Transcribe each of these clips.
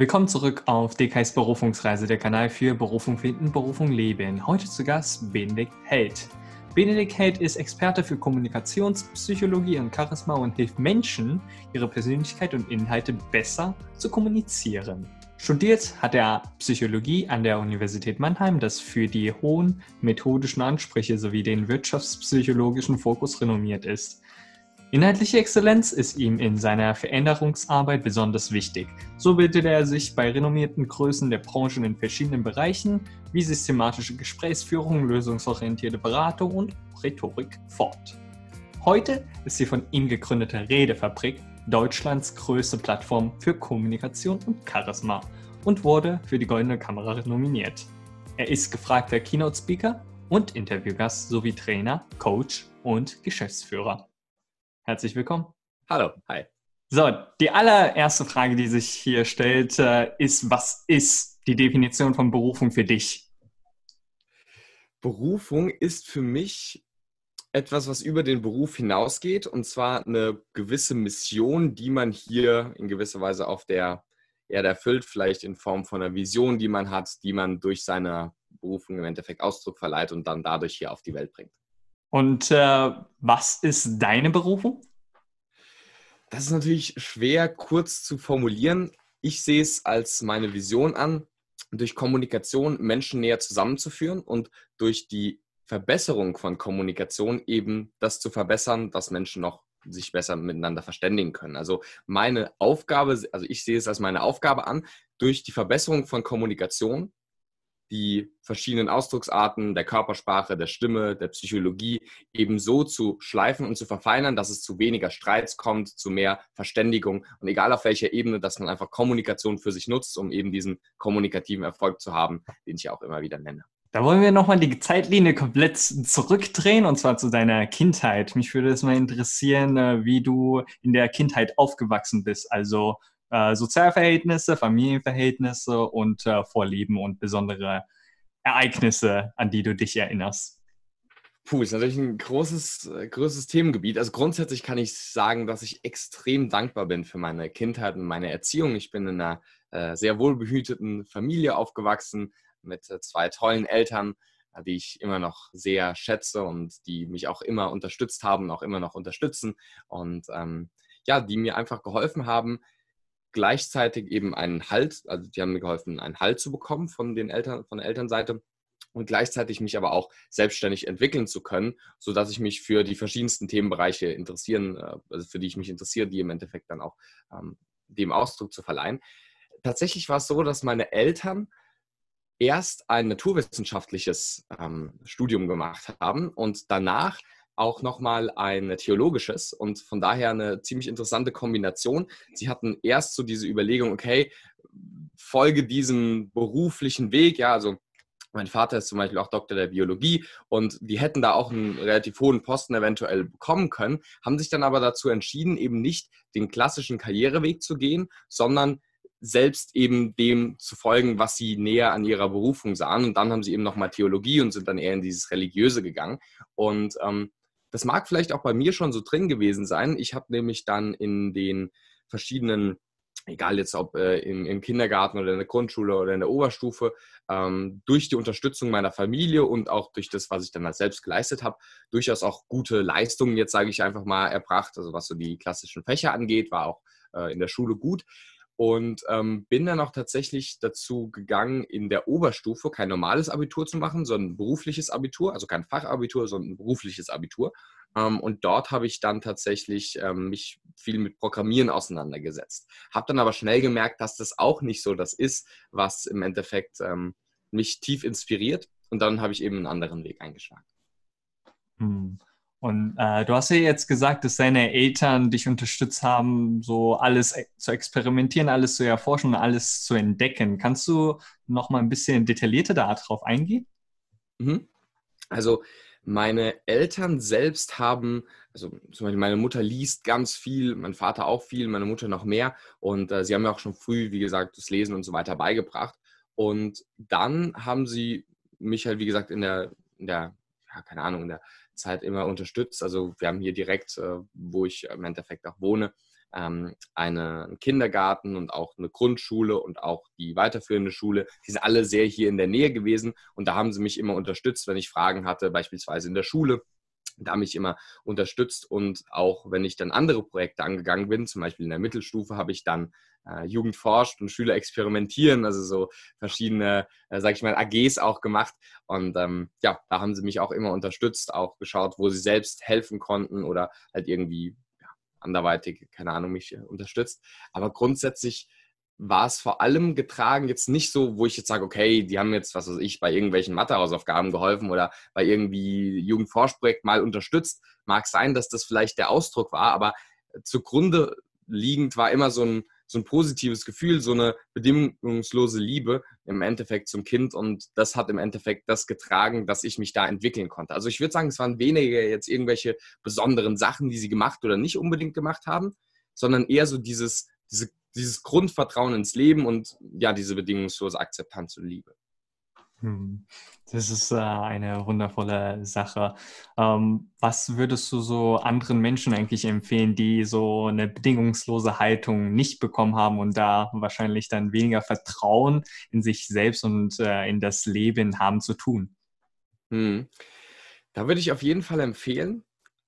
Willkommen zurück auf DKs Berufungsreise, der Kanal für Berufung finden, Berufung leben. Heute zu Gast Benedikt Held. Benedikt Held ist Experte für Kommunikationspsychologie und Charisma und hilft Menschen, ihre Persönlichkeit und Inhalte besser zu kommunizieren. Studiert hat er Psychologie an der Universität Mannheim, das für die hohen methodischen Ansprüche sowie den wirtschaftspsychologischen Fokus renommiert ist. Inhaltliche Exzellenz ist ihm in seiner Veränderungsarbeit besonders wichtig. So bildet er sich bei renommierten Größen der Branchen in verschiedenen Bereichen wie systematische Gesprächsführung, lösungsorientierte Beratung und Rhetorik fort. Heute ist die von ihm gegründete Redefabrik Deutschlands größte Plattform für Kommunikation und Charisma und wurde für die Goldene Kamera nominiert. Er ist gefragter Keynote-Speaker und Interviewgast sowie Trainer, Coach und Geschäftsführer. Herzlich willkommen. Hallo, hi. So, die allererste Frage, die sich hier stellt, äh, ist, was ist die Definition von Berufung für dich? Berufung ist für mich etwas, was über den Beruf hinausgeht, und zwar eine gewisse Mission, die man hier in gewisser Weise auf der Erde erfüllt, vielleicht in Form von einer Vision, die man hat, die man durch seine Berufung im Endeffekt Ausdruck verleiht und dann dadurch hier auf die Welt bringt. Und äh, was ist deine Berufung? Das ist natürlich schwer kurz zu formulieren. Ich sehe es als meine Vision an, durch Kommunikation Menschen näher zusammenzuführen und durch die Verbesserung von Kommunikation eben das zu verbessern, dass Menschen noch sich besser miteinander verständigen können. Also meine Aufgabe, also ich sehe es als meine Aufgabe an, durch die Verbesserung von Kommunikation die verschiedenen Ausdrucksarten der Körpersprache, der Stimme, der Psychologie eben so zu schleifen und zu verfeinern, dass es zu weniger Streits kommt, zu mehr Verständigung und egal auf welcher Ebene, dass man einfach Kommunikation für sich nutzt, um eben diesen kommunikativen Erfolg zu haben, den ich auch immer wieder nenne. Da wollen wir nochmal die Zeitlinie komplett zurückdrehen und zwar zu deiner Kindheit. Mich würde es mal interessieren, äh, wie du in der Kindheit aufgewachsen bist. Also äh, Sozialverhältnisse, Familienverhältnisse und äh, Vorlieben und besondere Ereignisse, an die du dich erinnerst? Puh, ist natürlich ein großes, äh, großes Themengebiet. Also grundsätzlich kann ich sagen, dass ich extrem dankbar bin für meine Kindheit und meine Erziehung. Ich bin in einer äh, sehr wohlbehüteten Familie aufgewachsen mit äh, zwei tollen Eltern, äh, die ich immer noch sehr schätze und die mich auch immer unterstützt haben auch immer noch unterstützen und ähm, ja, die mir einfach geholfen haben, gleichzeitig eben einen Halt, also die haben mir geholfen, einen Halt zu bekommen von den Eltern, von der Elternseite und gleichzeitig mich aber auch selbstständig entwickeln zu können, sodass ich mich für die verschiedensten Themenbereiche interessieren, äh, also für die ich mich interessiere, die im Endeffekt dann auch ähm, dem Ausdruck zu verleihen. Tatsächlich war es so, dass meine Eltern erst ein naturwissenschaftliches ähm, Studium gemacht haben und danach auch nochmal ein theologisches und von daher eine ziemlich interessante Kombination. Sie hatten erst so diese Überlegung, okay, folge diesem beruflichen Weg, ja, also mein Vater ist zum Beispiel auch Doktor der Biologie und die hätten da auch einen relativ hohen Posten eventuell bekommen können, haben sich dann aber dazu entschieden, eben nicht den klassischen Karriereweg zu gehen, sondern selbst eben dem zu folgen, was sie näher an ihrer Berufung sahen. Und dann haben sie eben nochmal Theologie und sind dann eher in dieses Religiöse gegangen. Und ähm, das mag vielleicht auch bei mir schon so drin gewesen sein. Ich habe nämlich dann in den verschiedenen, egal jetzt ob äh, im, im, Kindergarten oder in der Grundschule oder in der Oberstufe, ähm, durch die Unterstützung meiner Familie und auch durch das, was ich dann als selbst geleistet habe, durchaus auch gute Leistungen, jetzt sage ich einfach mal, erbracht. Also was so die klassischen Fächer angeht, war auch äh, in der Schule gut und ähm, bin dann auch tatsächlich dazu gegangen, in der Oberstufe kein normales Abitur zu machen, sondern ein berufliches Abitur, also kein Fachabitur, sondern ein berufliches Abitur. Ähm, und dort habe ich dann tatsächlich ähm, mich viel mit Programmieren auseinandergesetzt. Habe dann aber schnell gemerkt, dass das auch nicht so das ist, was im Endeffekt ähm, mich tief inspiriert. Und dann habe ich eben einen anderen Weg eingeschlagen. Hm. Und äh, du hast ja jetzt gesagt, dass deine Eltern dich unterstützt haben, so alles e-, zu experimentieren, alles zu erforschen, alles zu entdecken. Kannst du noch mal ein bisschen detaillierter darauf eingehen? Mhm. Also meine Eltern selbst haben, also zum Beispiel meine Mutter liest ganz viel, mein Vater auch viel, meine Mutter noch mehr. Und äh, sie haben mir auch schon früh, wie gesagt, das Lesen und so weiter beigebracht. Und dann haben sie mich halt, wie gesagt, in der, in der ja, keine Ahnung, in der Zeit immer unterstützt. Also wir haben hier direkt, äh, wo ich im Endeffekt auch wohne, ähm, einen Kindergarten und auch eine Grundschule und auch die weiterführende Schule. Die sind alle sehr hier in der Nähe gewesen und da haben sie mich immer unterstützt, wenn ich Fragen hatte, beispielsweise in der Schule da mich immer unterstützt. Und auch wenn ich dann andere Projekte angegangen bin, zum Beispiel in der Mittelstufe, habe ich dann äh, Jugend forscht und Schüler experimentieren, also so verschiedene, äh, sag ich mal, AGs auch gemacht. Und ähm, ja, da haben sie mich auch immer unterstützt, auch geschaut, wo sie selbst helfen konnten oder halt irgendwie ja, anderweitig, keine Ahnung, mich äh, unterstützt, aber grundsätzlich war es vor allem getragen, jetzt nicht so, wo ich jetzt sage, okay, die haben jetzt, was weiß ich, bei irgendwelchen Mathehausaufgaben geholfen oder bei irgendwie Jugendforschprojekt mal unterstützt. Mag sein, dass das vielleicht der Ausdruck war, aber zugrunde liegend war immer so ein, so ein positives Gefühl, so eine bedingungslose Liebe im Endeffekt zum Kind und das hat im Endeffekt das getragen, dass ich mich da entwickeln konnte. Also ich würde sagen, es waren weniger jetzt irgendwelche besonderen Sachen, die sie gemacht oder nicht unbedingt gemacht haben, sondern eher so dieses, diese dieses Grundvertrauen ins Leben und ja, diese bedingungslose Akzeptanz und Liebe. Hm. Das ist äh, eine wundervolle Sache. Ähm, was würdest du so anderen Menschen eigentlich empfehlen, die so eine bedingungslose Haltung nicht bekommen haben und da wahrscheinlich dann weniger Vertrauen in sich selbst und äh, in das Leben haben zu tun? Hm. Da würde ich auf jeden Fall empfehlen,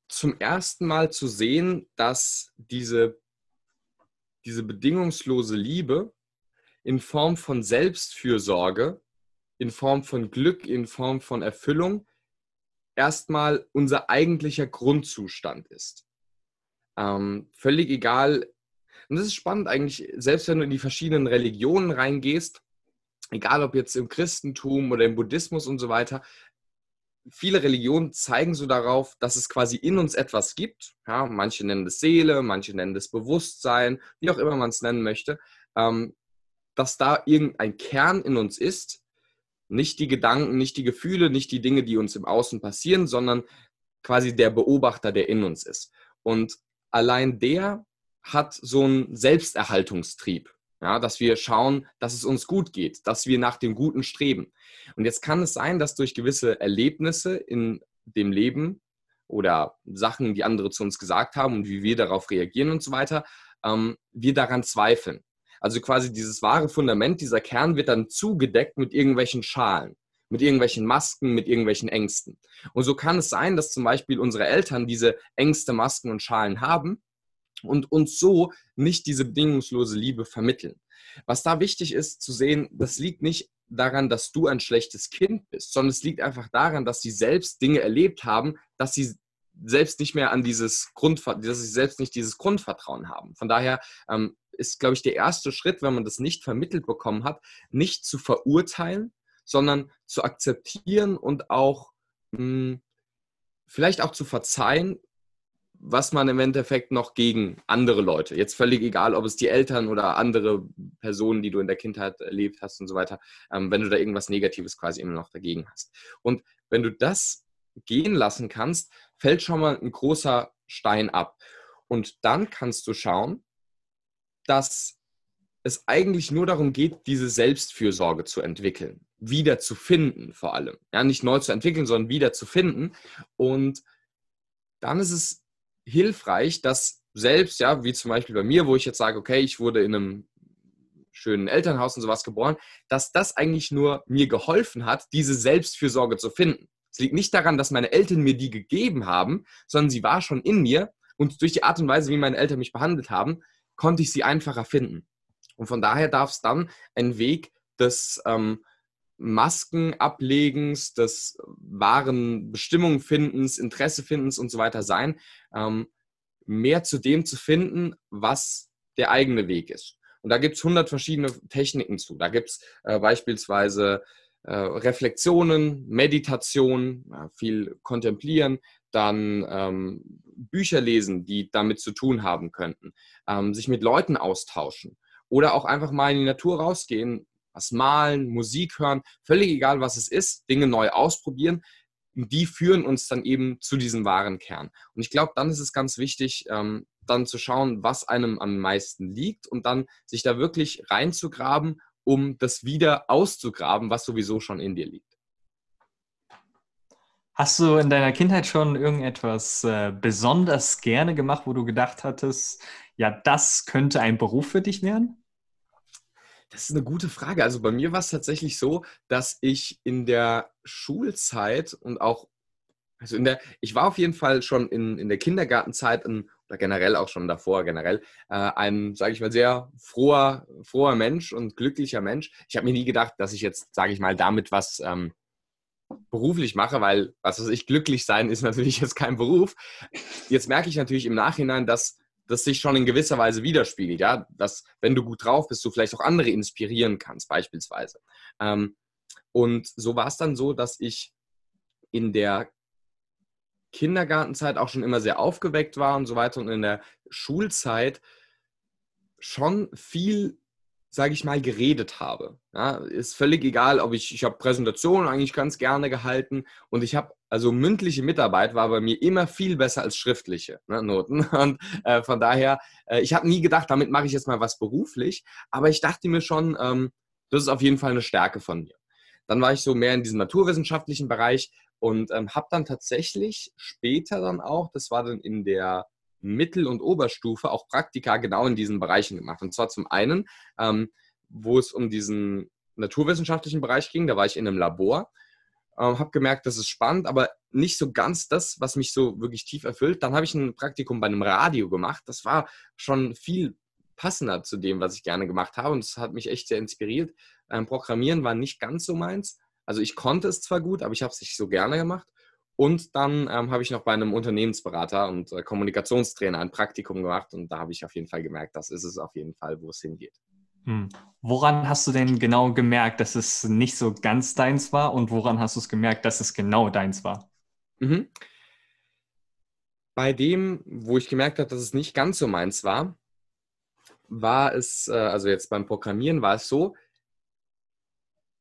zum ersten Mal zu sehen, dass diese diese bedingungslose Liebe in Form von Selbstfürsorge, in Form von Glück, in Form von Erfüllung erstmal unser eigentlicher Grundzustand ist. Ähm, völlig egal. Und das ist spannend eigentlich, selbst wenn du in die verschiedenen Religionen reingehst, egal ob jetzt im Christentum oder im Buddhismus und so weiter, viele Religionen zeigen so darauf, dass es quasi in uns etwas gibt. Ja, manche nennen es Seele, manche nennen es Bewusstsein, wie auch immer man es nennen möchte, ähm, dass da irgendein Kern in uns ist. Nicht die Gedanken, nicht die Gefühle, nicht die Dinge, die uns im Außen passieren, sondern quasi der Beobachter, der in uns ist. Und allein der hat so einen Selbsterhaltungstrieb. Ja, dass wir schauen, dass es uns gut geht, dass wir nach dem Guten streben. Und jetzt kann es sein, dass durch gewisse Erlebnisse in dem Leben oder Sachen, die andere zu uns gesagt haben und wie wir darauf reagieren und so weiter, ähm, wir daran zweifeln. Also quasi dieses wahre Fundament, dieser Kern wird dann zugedeckt mit irgendwelchen Schalen, mit irgendwelchen Masken, mit irgendwelchen Ängsten. Und so kann es sein, dass zum Beispiel unsere Eltern diese Ängste, Masken und Schalen haben und uns so nicht diese bedingungslose Liebe vermitteln. Was da wichtig ist zu sehen, das liegt nicht daran, dass du ein schlechtes Kind bist, sondern es liegt einfach daran, dass sie selbst Dinge erlebt haben, dass sie selbst nicht mehr an dieses Grundvertrauen, dass sie selbst nicht dieses Grundvertrauen haben. Von daher ähm, ist, glaube ich, der erste Schritt, wenn man das nicht vermittelt bekommen hat, nicht zu verurteilen, sondern zu akzeptieren und auch mh, hm, vielleicht auch zu verzeihen, was man im Endeffekt noch gegen andere Leute, jetzt völlig egal, ob es die Eltern oder andere Personen, die du in der Kindheit erlebt hast und so weiter, ähm, wenn du da irgendwas Negatives quasi immer noch dagegen hast. Und wenn du das gehen lassen kannst, fällt schon mal ein großer Stein ab. Und dann kannst du schauen, dass es eigentlich nur darum geht, diese Selbstfürsorge zu entwickeln, wieder zu finden vor allem. Ja, nicht neu zu entwickeln, sondern wieder zu finden. Und dann ist es hilfreich, dass selbst, ja, wie zum Beispiel bei mir, wo ich jetzt sage, okay, ich wurde in einem schönen Elternhaus und sowas geboren, dass das eigentlich nur mir geholfen hat, diese Selbstfürsorge zu finden. Es liegt nicht daran, dass meine Eltern mir die gegeben haben, sondern sie war schon in mir und durch die Art und Weise, wie meine Eltern mich behandelt haben, konnte ich sie einfacher finden. Und von daher darf es dann ein Weg des ähm, Maskenablegens, des wahren Bestimmungfindens, Interessefindens und so weiter sein, ähm, mehr zu dem zu finden, was der eigene Weg ist. Und da gibt es 100 verschiedene Techniken zu. Da gibt es äh, beispielsweise äh, Reflexionen, Meditation, ja, viel kontemplieren, dann ähm, Bücher lesen, die damit zu tun haben könnten, ähm, sich mit Leuten austauschen oder auch einfach mal in die Natur rausgehen, was malen, Musik hören, völlig egal, was es ist, Dinge neu ausprobieren. Die führen uns dann eben zu diesem wahren Kern. Und ich glaube, dann ist es ganz wichtig, ähm, dann zu schauen, was einem am meisten liegt und dann sich da wirklich reinzugraben, um das wieder auszugraben, was sowieso schon in dir liegt. Hast du in deiner Kindheit schon irgendetwas äh, besonders gerne gemacht, wo du gedacht hattest, ja, das könnte ein Beruf für dich werden? Das ist eine gute Frage. Also bei mir war es tatsächlich so, dass ich in der Schulzeit und auch, also in der, ich war auf jeden Fall schon in, in der Kindergartenzeit ein, oder generell auch schon davor, generell, äh, ein, sage ich mal, sehr froher, froher Mensch und glücklicher Mensch. Ich habe mir nie gedacht, dass ich jetzt, sage ich mal, damit was ähm, beruflich mache, weil, was weiß ich, glücklich sein ist natürlich jetzt kein Beruf. Jetzt merke ich natürlich im Nachhinein, dass das sich schon in gewisser Weise widerspiegelt, ja, dass wenn du gut drauf bist, du vielleicht auch andere inspirieren kannst, beispielsweise. Ähm, und so war es dann so, dass ich in der Kindergartenzeit auch schon immer sehr aufgeweckt war und so weiter und in der Schulzeit schon viel sage ich mal, geredet habe. Ja, ist völlig egal, ob ich, ich habe Präsentationen eigentlich ganz gerne gehalten und ich habe, also mündliche Mitarbeit war bei mir immer viel besser als schriftliche ne, Noten. Und äh, von daher, äh, ich habe nie gedacht, damit mache ich jetzt mal was beruflich, aber ich dachte mir schon, ähm, das ist auf jeden Fall eine Stärke von mir. Dann war ich so mehr in diesem naturwissenschaftlichen Bereich und ähm, habe dann tatsächlich später dann auch, das war dann in der Mittel- und Oberstufe auch Praktika genau in diesen Bereichen gemacht. Und zwar zum einen, ähm, wo es um diesen naturwissenschaftlichen Bereich ging, da war ich in einem Labor, ähm, habe gemerkt, das ist spannend, aber nicht so ganz das, was mich so wirklich tief erfüllt. Dann habe ich ein Praktikum bei einem Radio gemacht. Das war schon viel passender zu dem, was ich gerne gemacht habe und das hat mich echt sehr inspiriert. Ähm, Programmieren war nicht ganz so meins. Also ich konnte es zwar gut, aber ich habe es nicht so gerne gemacht. Und dann ähm, habe ich noch bei einem Unternehmensberater und äh, Kommunikationstrainer ein Praktikum gemacht und da habe ich auf jeden Fall gemerkt, das ist es auf jeden Fall, wo es hingeht. Hm. Woran hast du denn genau gemerkt, dass es nicht so ganz deins war und woran hast du es gemerkt, dass es genau deins war? Mhm. Bei dem, wo ich gemerkt habe, dass es nicht ganz so meins war, war es, äh, also jetzt beim Programmieren war es so,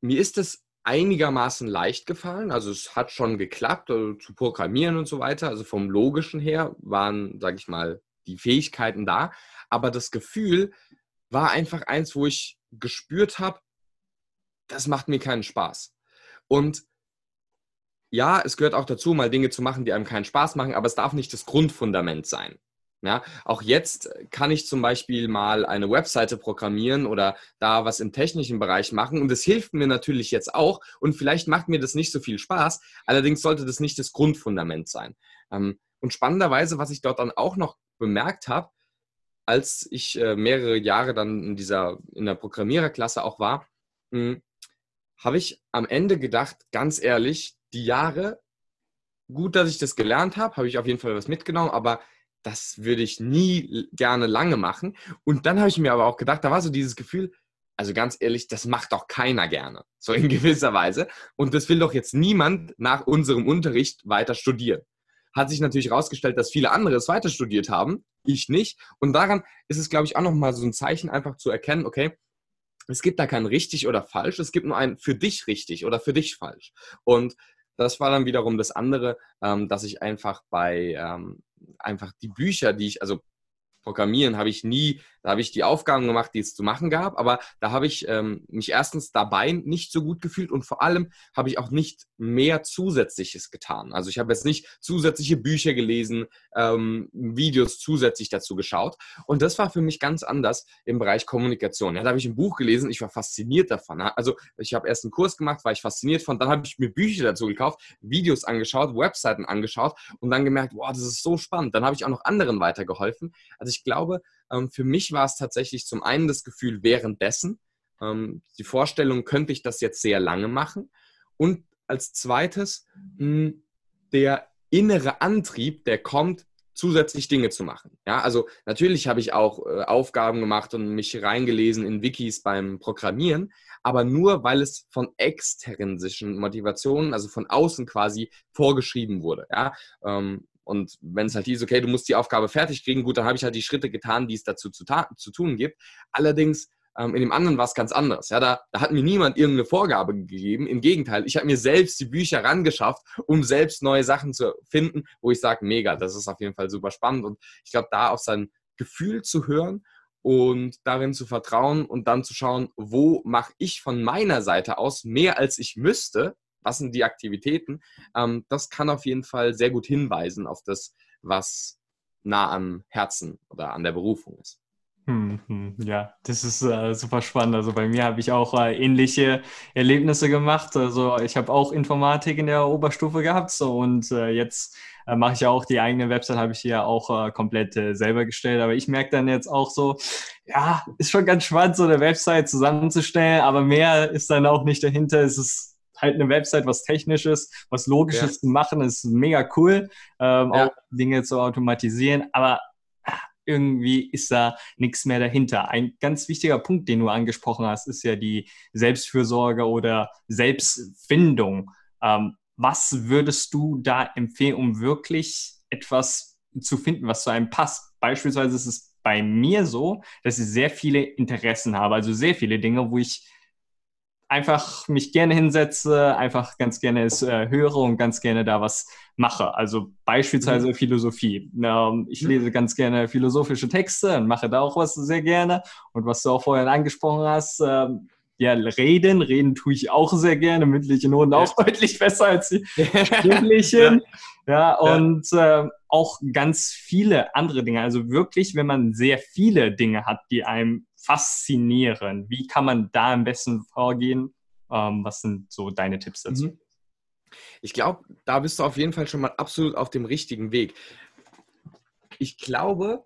mir ist es einigermaßen leicht gefallen. Also es hat schon geklappt, also zu programmieren und so weiter. Also vom logischen her waren, sage ich mal, die Fähigkeiten da. Aber das Gefühl war einfach eins, wo ich gespürt habe, das macht mir keinen Spaß. Und ja, es gehört auch dazu, mal Dinge zu machen, die einem keinen Spaß machen, aber es darf nicht das Grundfundament sein. Ja, auch jetzt kann ich zum Beispiel mal eine Webseite programmieren oder da was im technischen Bereich machen und das hilft mir natürlich jetzt auch und vielleicht macht mir das nicht so viel Spaß, allerdings sollte das nicht das Grundfundament sein. Ähm, und spannenderweise, was ich dort dann auch noch bemerkt habe, als ich äh, mehrere Jahre dann in dieser in der Programmiererklasse auch war, hm, habe ich am Ende gedacht, ganz ehrlich, die Jahre, gut, dass ich das gelernt habe, habe ich auf jeden Fall was mitgenommen, aber das würde ich nie gerne lange machen. Und dann habe ich mir aber auch gedacht, da war so dieses Gefühl, also ganz ehrlich, das macht doch keiner gerne, so in gewisser Weise. Und das will doch jetzt niemand nach unserem Unterricht weiter studieren. Hat sich natürlich herausgestellt, dass viele andere es weiter studiert haben, ich nicht. Und daran ist es, glaube ich, auch nochmal so ein Zeichen, einfach zu erkennen, okay, es gibt da kein richtig oder falsch, es gibt nur ein für dich richtig oder für dich falsch. Und das war dann wiederum das andere, ähm, dass ich einfach bei ähm, einfach die Bücher, die ich, also Programmieren habe ich nie, da habe ich die Aufgaben gemacht, die es zu machen gab, aber da habe ich ähm, mich erstens dabei nicht so gut gefühlt und vor allem habe ich auch nicht mehr Zusätzliches getan. Also ich habe jetzt nicht zusätzliche Bücher gelesen, ähm, Videos zusätzlich dazu geschaut und das war für mich ganz anders im Bereich Kommunikation. Ja, da habe ich ein Buch gelesen, ich war fasziniert davon. Also ich habe erst einen Kurs gemacht, war ich fasziniert von, dann habe ich mir Bücher dazu gekauft, Videos angeschaut, Webseiten angeschaut und dann gemerkt, wow, das ist so spannend. Dann habe ich auch noch anderen weitergeholfen. Also ich glaube, für mich war es tatsächlich zum einen das Gefühl währenddessen, ähm, die Vorstellung, könnte ich das jetzt sehr lange machen. Und als zweites hm, der innere Antrieb, der kommt, zusätzlich Dinge zu machen. Ja, also natürlich habe ich auch äh, Aufgaben gemacht und mich reingelesen in Wikis beim Programmieren, aber nur weil es von extrinsischen Motivationen, also von außen quasi vorgeschrieben wurde. Ja, ähm, und wenn es halt hieß, okay, du musst die Aufgabe fertig kriegen, gut, dann habe ich halt die Schritte getan, die es dazu zu, zu tun gibt. Allerdings ähm, in dem anderen war es ganz anders. Ja, da, da hat mir niemand irgendeine Vorgabe gegeben. Im Gegenteil, ich habe mir selbst die Bücher rangeschafft, um selbst neue Sachen zu finden, wo ich sage, mega, das ist auf jeden Fall super spannend. Und ich glaube, da auf sein Gefühl zu hören und darin zu vertrauen und dann zu schauen, wo mache ich von meiner Seite aus mehr als ich müsste, was sind die Aktivitäten, ähm, das kann auf jeden Fall sehr gut hinweisen auf das, was nah am Herzen oder an der Berufung ist. Hm, hm, ja, das ist äh, super spannend. Also bei mir habe ich auch äh, ähnliche Erlebnisse gemacht. Also ich habe auch Informatik in der Oberstufe gehabt so, und äh, jetzt äh, mache ich ja auch die eigene Website, habe ich ja auch äh, komplett äh, selber gestellt. Aber ich merke dann jetzt auch so, ja, ist schon ganz spannend, so eine Website zusammenzustellen, aber mehr ist dann auch nicht dahinter. Es ist halt eine Website, was Technisches, was Logisches ja. zu machen, ist mega cool, ähm, ja. auch Dinge zu automatisieren. Aber irgendwie ist da nichts mehr dahinter. Ein ganz wichtiger Punkt, den du angesprochen hast, ist ja die Selbstfürsorge oder Selbstfindung. Ähm, was würdest du da empfehlen, um wirklich etwas zu finden, was zu einem passt? Beispielsweise ist es bei mir so, dass ich sehr viele Interessen habe, also sehr viele Dinge, wo ich einfach mich gerne hinsetze, einfach ganz gerne es äh, höre und ganz gerne da was mache. Also beispielsweise mhm. Philosophie. Ähm, ich mhm. lese ganz gerne philosophische Texte und mache da auch was sehr gerne. Und was du auch vorhin angesprochen hast, ähm, ja, reden. Reden tue ich auch sehr gerne. Mündliche Noten auch ja. deutlich besser als die schriftlichen. ja. ja, und äh, auch ganz viele andere Dinge. Also wirklich, wenn man sehr viele Dinge hat, die einem faszinieren? Wie kann man da am besten vorgehen? Ähm, was sind so deine Tipps dazu? Mhm. Ich glaube, da bist du auf jeden Fall schon mal absolut auf dem richtigen Weg. Ich glaube,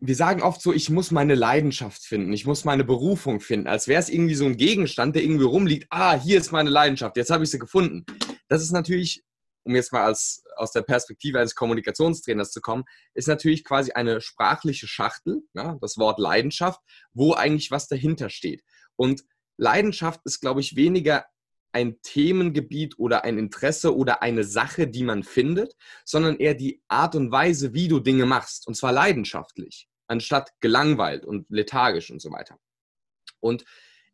wir sagen oft so, ich muss meine Leidenschaft finden, ich muss meine Berufung finden, als wäre es irgendwie so ein Gegenstand, der irgendwie rumliegt. Ah, hier ist meine Leidenschaft, jetzt habe ich sie gefunden. Das ist natürlich um jetzt mal als, aus der Perspektive eines Kommunikationstrainers zu kommen, ist natürlich quasi eine sprachliche Schachtel, ja, das Wort Leidenschaft, wo eigentlich was dahinter steht. Und Leidenschaft ist, glaube ich, weniger ein Themengebiet oder ein Interesse oder eine Sache, die man findet, sondern eher die Art und Weise, wie du Dinge machst. Und zwar leidenschaftlich, anstatt gelangweilt und lethargisch und so weiter. Und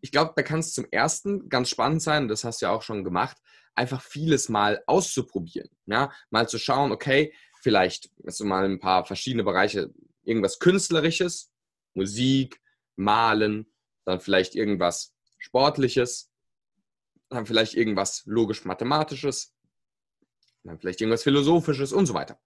ich glaube, da kann es zum ersten ganz spannend sein, das hast du ja auch schon gemacht, einfach vieles mal auszuprobieren. Ja? Mal zu schauen, okay, vielleicht also mal ein paar verschiedene Bereiche, irgendwas Künstlerisches, Musik, Malen, dann vielleicht irgendwas Sportliches, dann vielleicht irgendwas logisch-mathematisches, dann vielleicht irgendwas Philosophisches und so weiter.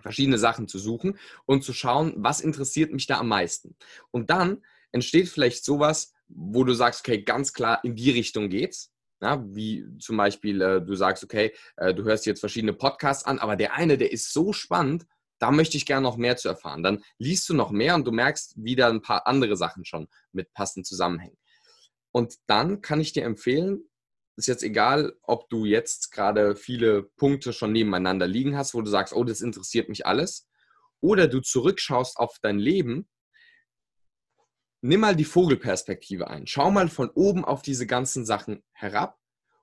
Verschiedene Sachen zu suchen und zu schauen, was interessiert mich da am meisten. Und dann entsteht vielleicht sowas, wo du sagst, okay, ganz klar in die Richtung geht's. Ja, wie zum Beispiel, äh, du sagst, okay, äh, du hörst jetzt verschiedene Podcasts an, aber der eine, der ist so spannend, da möchte ich gerne noch mehr zu erfahren. Dann liest du noch mehr und du merkst wieder ein paar andere Sachen schon mit passend zusammenhängen. Und dann kann ich dir empfehlen, ist jetzt egal, ob du jetzt gerade viele Punkte schon nebeneinander liegen hast, wo du sagst, oh, das interessiert mich alles, oder du zurückschaust auf dein Leben nimm mal die Vogelperspektive ein. Schau mal von oben auf diese ganzen Sachen herab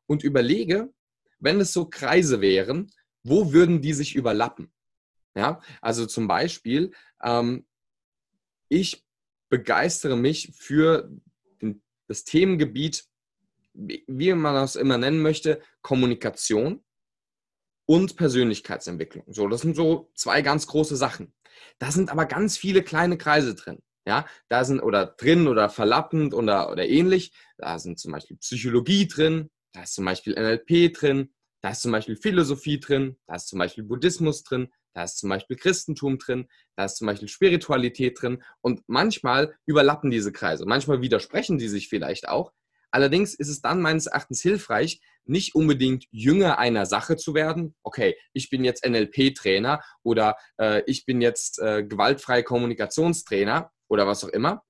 und überlege, wenn es so Kreise wären, wo würden die sich überlappen? Ja, also zum Beispiel, ähm, ich begeistere mich für den, das Themengebiet, wie man das immer nennen möchte, Kommunikation und Persönlichkeitsentwicklung. So, das sind so zwei ganz große Sachen. Da sind aber ganz viele kleine Kreise drin. Ja, da sind oder drin oder verlappend oder, oder ähnlich. Da sind zum Beispiel Psychologie drin, da ist zum Beispiel NLP drin, da ist zum Beispiel Philosophie drin, da ist zum Beispiel Buddhismus drin, da ist zum Beispiel Christentum drin, da ist zum Beispiel Spiritualität drin und manchmal überlappen diese Kreise, manchmal widersprechen die sich vielleicht auch. Allerdings ist es dann meines Erachtens hilfreich, nicht unbedingt Jünger einer Sache zu werden. Okay, ich bin jetzt NLP-Trainer oder äh, ich bin jetzt äh, gewaltfreie Kommunikationstrainer oder was auch immer.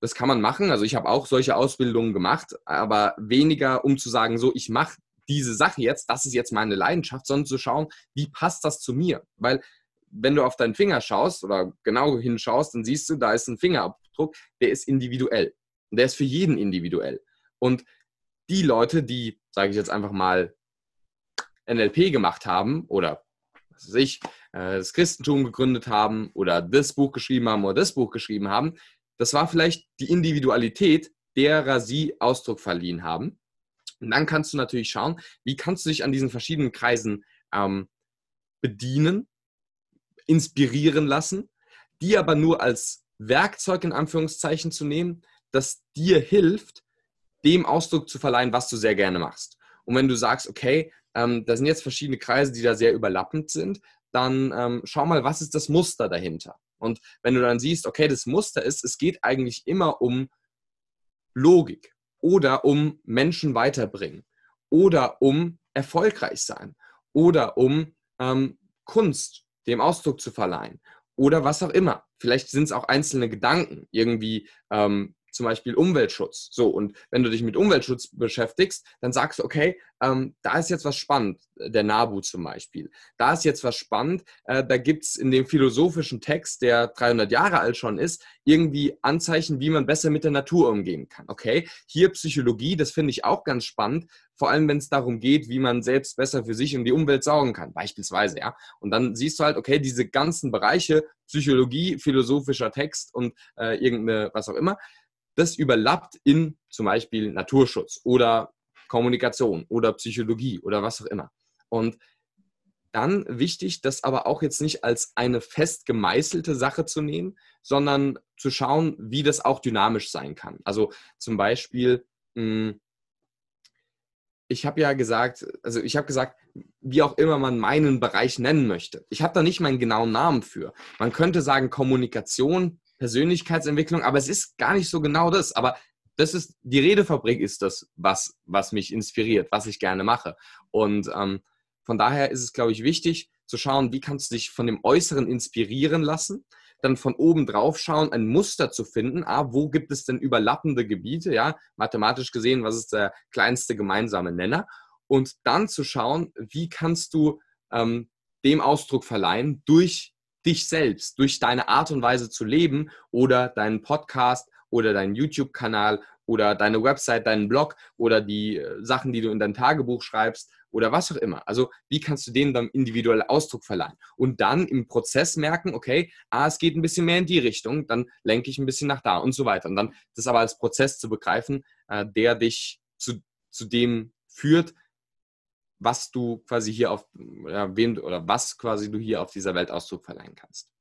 Das kann man machen. Also ich habe auch solche Ausbildungen gemacht, aber weniger, um zu sagen, so, ich mache diese Sache jetzt, das ist jetzt meine Leidenschaft, sondern zu schauen, wie passt das zu mir? Weil wenn du auf deinen Finger schaust oder genau hinschaust, dann siehst du, da ist ein Fingerabdruck, der ist individuell. Und der ist für jeden individuell. Und die Leute, die, sage ich jetzt einfach mal, NLP gemacht haben oder was weiß ich, äh, das Christentum gegründet haben oder das Buch geschrieben haben oder das Buch geschrieben haben, das war vielleicht die Individualität, derer sie Ausdruck verliehen haben. Und dann kannst du natürlich schauen, wie kannst du dich an diesen verschiedenen Kreisen ähm, bedienen, inspirieren lassen, die aber nur als Werkzeug in Anführungszeichen zu nehmen, das dir hilft, dem Ausdruck zu verleihen, was du sehr gerne machst. Und wenn du sagst, okay, ähm, da sind jetzt verschiedene Kreise, die da sehr überlappend sind, dann ähm, schau mal, was ist das Muster dahinter? Und wenn du dann siehst, okay, das Muster ist, es geht eigentlich immer um Logik oder um Menschen weiterbringen oder um erfolgreich sein oder um ähm, Kunst dem Ausdruck zu verleihen oder was auch immer. Vielleicht sind es auch einzelne Gedanken, irgendwie ähm, zum Beispiel Umweltschutz. So, und wenn du dich mit Umweltschutz beschäftigst, dann sagst du, okay, ähm, da ist jetzt was spannend, äh, der NABU zum Beispiel. Da ist jetzt was spannend, äh, da gibt es in dem philosophischen Text, der 300 Jahre alt schon ist, irgendwie Anzeichen, wie man besser mit der Natur umgehen kann. Okay, hier Psychologie, das finde ich auch ganz spannend, vor allem wenn es darum geht, wie man selbst besser für sich und die Umwelt sorgen kann, beispielsweise, ja. Und dann siehst du halt, okay, diese ganzen Bereiche, Psychologie, philosophischer Text und äh, irgendeine, was auch immer, das überlappt in zum Beispiel Naturschutz oder Kommunikation oder Psychologie oder was auch immer. Und dann wichtig, das aber auch jetzt nicht als eine fest gemeißelte Sache zu nehmen, sondern zu schauen, wie das auch dynamisch sein kann. Also zum Beispiel, hm, ich habe ja gesagt, also ich habe gesagt, wie auch immer man meinen Bereich nennen möchte. Ich habe da nicht meinen genauen Namen für. Man könnte sagen Kommunikation, Persönlichkeitsentwicklung, aber es ist gar nicht so genau das. Aber das ist, die Redefabrik ist das, was, was mich inspiriert, was ich gerne mache. Und ähm, von daher ist es, glaube ich, wichtig zu schauen, wie kannst du dich von dem Äußeren inspirieren lassen, dann von oben drauf schauen, ein Muster zu finden. Ah, wo gibt es denn überlappende Gebiete? Ja, mathematisch gesehen, was ist der kleinste gemeinsame Nenner? Und dann zu schauen, wie kannst du ähm, dem Ausdruck verleihen durch dich selbst, durch deine Art und Weise zu leben oder deinen Podcast oder deinen YouTube-Kanal oder deine Website, deinen Blog oder die äh, Sachen, die du in dein Tagebuch schreibst oder was auch immer. Also wie kannst du denen dann individuell Ausdruck verleihen? Und dann im Prozess merken, okay, ah, es geht ein bisschen mehr in die Richtung, dann lenke ich ein bisschen nach da und so weiter. Und dann das aber als Prozess zu begreifen, äh, der dich zu, zu dem führt, was du quasi hier auf, ja, wem oder was quasi du hier auf dieser Welt Ausdruck verleihen kannst.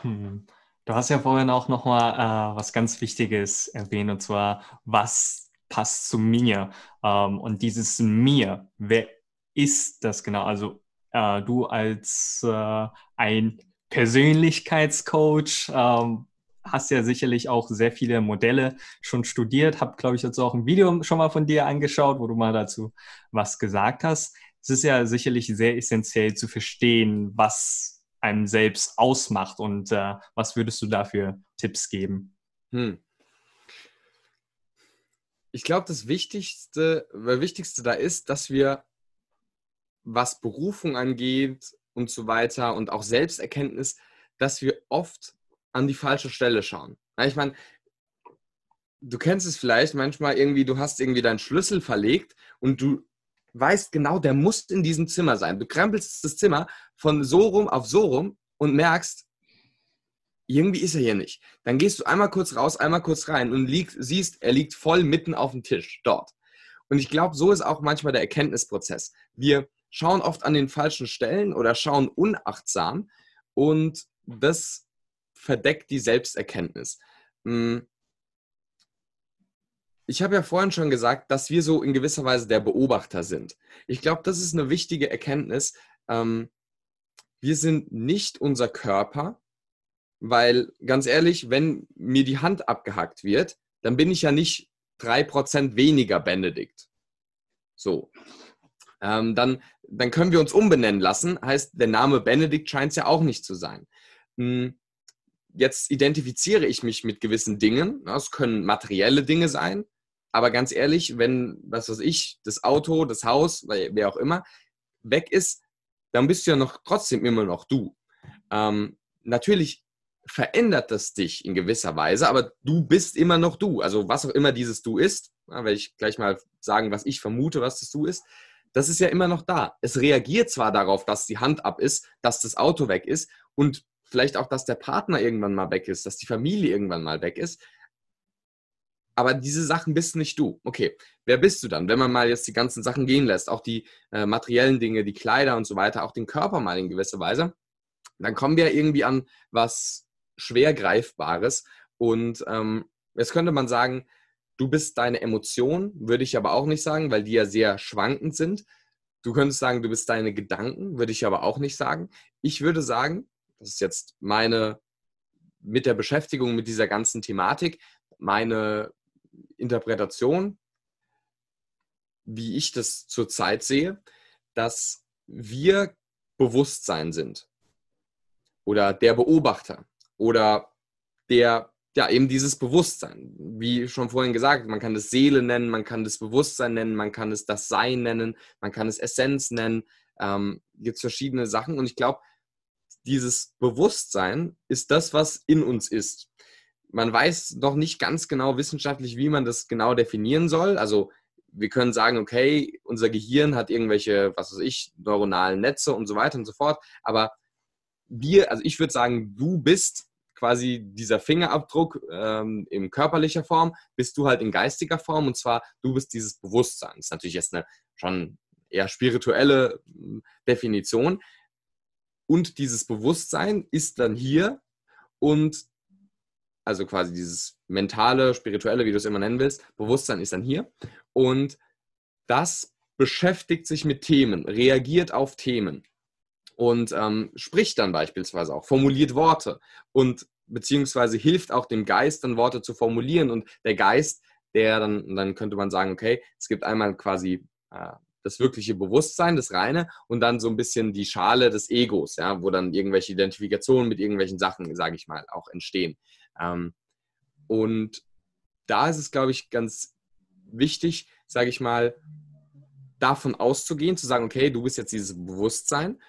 Hm. Du hast ja vorhin auch nochmal äh, was ganz Wichtiges erwähnt, und zwar, was passt zu mir? Ähm, und dieses mir, wer ist das genau? Also äh, du als äh, ein Persönlichkeitscoach, ähm, hast ja sicherlich auch sehr viele Modelle schon studiert, habe, glaube ich, jetzt auch ein Video schon mal von dir angeschaut, wo du mal dazu was gesagt hast es ist ja sicherlich sehr essentiell zu verstehen, was einem selbst ausmacht und äh, was würdest du dafür Tipps geben? Hm. Ich glaube, das Wichtigste, das Wichtigste da ist, dass wir, was Berufung angeht und so weiter und auch Selbsterkenntnis, dass wir oft an die falsche Stelle schauen. Ich meine, du kennst es vielleicht manchmal irgendwie, du hast irgendwie deinen Schlüssel verlegt und du weißt genau, der muss in diesem Zimmer sein. Du krempelst das Zimmer von so rum auf so rum und merkst, irgendwie ist er hier nicht. Dann gehst du einmal kurz raus, einmal kurz rein und lieg, siehst, er liegt voll mitten auf dem Tisch dort. Und ich glaube, so ist auch manchmal der Erkenntnisprozess. Wir schauen oft an den falschen Stellen oder schauen unachtsam und das verdeckt die Selbsterkenntnis. Hm, ich habe ja vorhin schon gesagt, dass wir so in gewisser Weise der Beobachter sind. Ich glaube, das ist eine wichtige Erkenntnis. Ähm, wir sind nicht unser Körper, weil ganz ehrlich, wenn mir die Hand abgehackt wird, dann bin ich ja nicht 3% weniger Benedikt. So. Ähm, dann, dann können wir uns umbenennen lassen. Heißt, der Name Benedikt scheint es ja auch nicht zu sein. Hm, jetzt identifiziere ich mich mit gewissen Dingen. Das können materielle Dinge sein. Aber ganz ehrlich, wenn, was weiß ich, das Auto, das Haus, wer auch immer, weg ist, dann bist du ja noch trotzdem immer noch du. Ähm, natürlich verändert das dich in gewisser Weise, aber du bist immer noch du. Also was auch immer dieses Du ist, werde ich gleich mal sagen, was ich vermute, was das Du ist, das ist ja immer noch da. Es reagiert zwar darauf, dass die Hand ab ist, dass das Auto weg ist und vielleicht auch, dass der Partner irgendwann mal weg ist, dass die Familie irgendwann mal weg ist, aber diese Sachen bist nicht du. Okay, wer bist du dann, wenn man mal jetzt die ganzen Sachen gehen lässt, auch die äh, materiellen Dinge, die Kleider und so weiter, auch den Körper mal in gewisser Weise, dann kommen wir irgendwie an was schwer greifbares und ähm, jetzt könnte man sagen, du bist deine Emotionen, würde ich aber auch nicht sagen, weil die ja sehr schwankend sind. Du könntest sagen, du bist deine Gedanken, würde ich aber auch nicht sagen. Ich würde sagen, das ist jetzt meine, mit der Beschäftigung mit dieser ganzen Thematik, meine Interpretation, wie ich das zurzeit sehe, dass wir Bewusstsein sind oder der Beobachter oder der, ja, eben dieses Bewusstsein. Wie schon vorhin gesagt, man kann das Seele nennen, man kann das Bewusstsein nennen, man kann es das Sein nennen, man kann es Essenz nennen. Ähm, gibt verschiedene Sachen und ich glaube, dieses Bewusstsein ist das, was in uns ist. Man weiß noch nicht ganz genau wissenschaftlich, wie man das genau definieren soll. Also wir können sagen, okay, unser Gehirn hat irgendwelche, was weiß ich, neuronalen Netze und so weiter und so fort. Aber wir, also ich würde sagen, du bist quasi dieser Fingerabdruck ähm, in körperlicher Form, bist du halt in geistiger Form und zwar du bist dieses Bewusstsein. Das ist natürlich jetzt eine schon eher spirituelle hm, Definition. Und dieses Bewusstsein ist dann hier und also quasi dieses mentale, spirituelle, wie du es immer nennen willst, Bewusstsein ist dann hier. Und das beschäftigt sich mit Themen, reagiert auf Themen und ähm, spricht dann beispielsweise auch, formuliert Worte und beziehungsweise hilft auch dem Geist, dann Worte zu formulieren. Und der Geist, der dann, dann könnte man sagen, okay, es gibt einmal quasi äh, das wirkliche Bewusstsein, das reine, und dann so ein bisschen die Schale des Egos, ja, wo dann irgendwelche Identifikationen mit irgendwelchen Sachen, sage ich mal, auch entstehen. Ähm, und da ist es, glaube ich, ganz wichtig, sage ich mal, davon auszugehen, zu sagen, okay, du bist jetzt dieses Bewusstsein.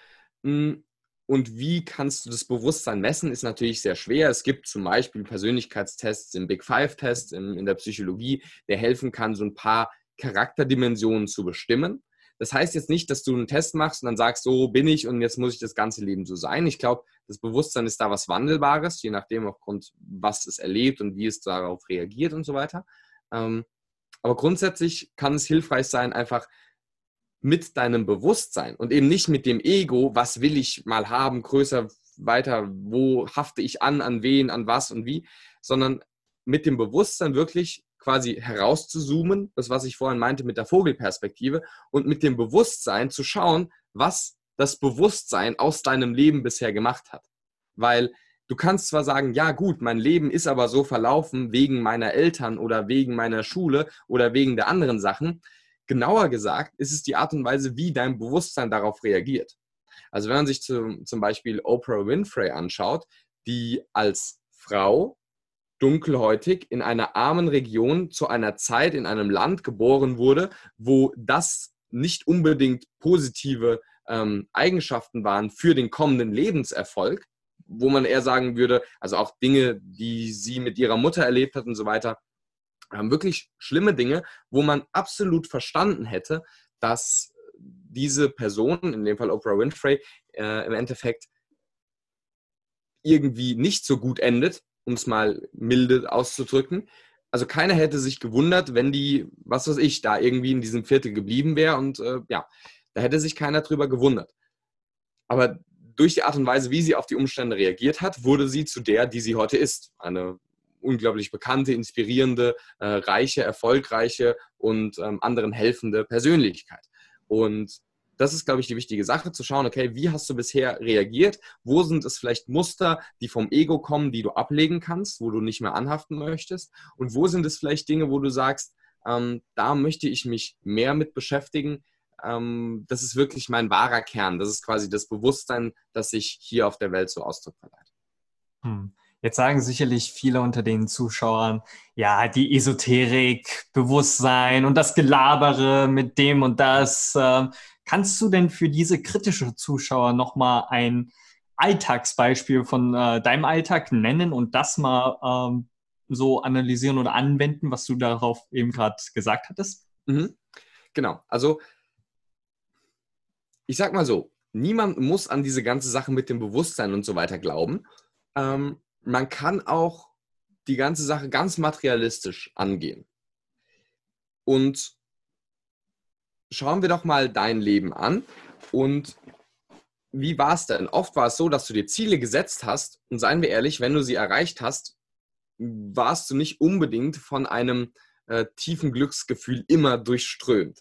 Hm, und wie kannst du das Bewusstsein messen, ist natürlich sehr schwer. Es gibt zum Beispiel Persönlichkeitstests im Big Five-Test in, in der Psychologie, der helfen kann, so ein paar Charakterdimensionen zu bestimmen. Das heißt jetzt nicht, dass du einen Test machst und dann sagst, so bin ich und jetzt muss ich das ganze Leben so sein. Ich glaube, das Bewusstsein ist da was Wandelbares, je nachdem aufgrund, was es erlebt und wie es darauf reagiert und so weiter. Ähm, aber grundsätzlich kann es hilfreich sein, einfach mit deinem Bewusstsein und eben nicht mit dem Ego, was will ich mal haben, größer, weiter, wo hafte ich an, an wen, an was und wie, sondern mit dem Bewusstsein wirklich quasi herauszuzoomen, das was ich vorhin meinte mit der Vogelperspektive und mit dem Bewusstsein zu schauen, was das Bewusstsein aus deinem Leben bisher gemacht hat. Weil du kannst zwar sagen, ja gut, mein Leben ist aber so verlaufen wegen meiner Eltern oder wegen meiner Schule oder wegen der anderen Sachen. Genauer gesagt ist es die Art und Weise, wie dein Bewusstsein darauf reagiert. Also wenn man sich zum, zum Beispiel Oprah Winfrey anschaut, die als Frau dunkelhäutig in einer armen Region zu einer Zeit in einem Land geboren wurde, wo das nicht unbedingt positive ähm, Eigenschaften waren für den kommenden Lebenserfolg, wo man eher sagen würde, also auch Dinge, die sie mit ihrer Mutter erlebt hat und so weiter, ähm, wirklich schlimme Dinge, wo man absolut verstanden hätte, dass diese Person, in dem Fall Oprah Winfrey, äh, im Endeffekt irgendwie nicht so gut endet, um es mal milde auszudrücken. Also keiner hätte sich gewundert, wenn die, was weiß ich, da irgendwie in diesem Viertel geblieben wäre und äh, ja, da hätte sich keiner drüber gewundert. Aber durch die Art und Weise, wie sie auf die Umstände reagiert hat, wurde sie zu der, die sie heute ist. Eine unglaublich bekannte, inspirierende, äh, reiche, erfolgreiche und ähm, anderen helfende Persönlichkeit. Und das ist, glaube ich, die wichtige Sache, zu schauen, okay, wie hast du bisher reagiert? Wo sind es vielleicht Muster, die vom Ego kommen, die du ablegen kannst, wo du nicht mehr anhaften möchtest? Und wo sind es vielleicht Dinge, wo du sagst, ähm, da möchte ich mich mehr mit beschäftigen? Ähm, das ist wirklich mein wahrer Kern. Das ist quasi das Bewusstsein, das sich hier auf der Welt so Ausdruck verleiht. Hm. Jetzt sagen sicherlich viele unter den Zuschauern, ja, die Esoterik, Bewusstsein und das Gelabere mit dem und das. Äh, Kannst du denn für diese kritische Zuschauer nochmal ein Alltagsbeispiel von äh, deinem Alltag nennen und das mal ähm, so analysieren oder anwenden, was du darauf eben gerade gesagt hattest? Mhm. Genau, also ich sag mal so, niemand muss an diese ganze Sache mit dem Bewusstsein und so weiter glauben. Ähm, man kann auch die ganze Sache ganz materialistisch angehen. Und schauen wir doch mal dein Leben an und wie war es denn? Oft war es so, dass du dir Ziele gesetzt hast und seien wir ehrlich, wenn du sie erreicht hast, warst du nicht unbedingt von einem äh, tiefen Glücksgefühl immer durchströmt.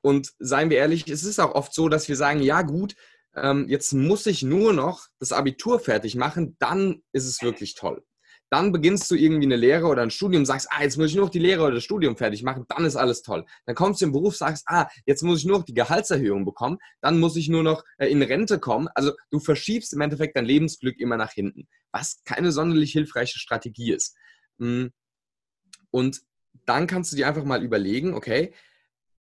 Und seien wir ehrlich, es ist auch oft so, dass wir sagen, ja gut, ähm, jetzt muss ich nur noch das Abitur fertig machen, dann ist es wirklich toll. Dann beginnst du irgendwie eine Lehre oder ein Studium, sagst, ah, jetzt muss ich nur noch die Lehre oder das Studium fertig machen, dann ist alles toll. Dann kommst du im Beruf, sagst, ah, jetzt muss ich nur noch die Gehaltserhöhung bekommen, dann muss ich nur noch äh, in Rente kommen. Also du verschiebst im Endeffekt dein Lebensglück immer nach hinten, was keine sonderlich hilfreiche Strategie ist. Hm. Und dann kannst du dir einfach mal überlegen, okay,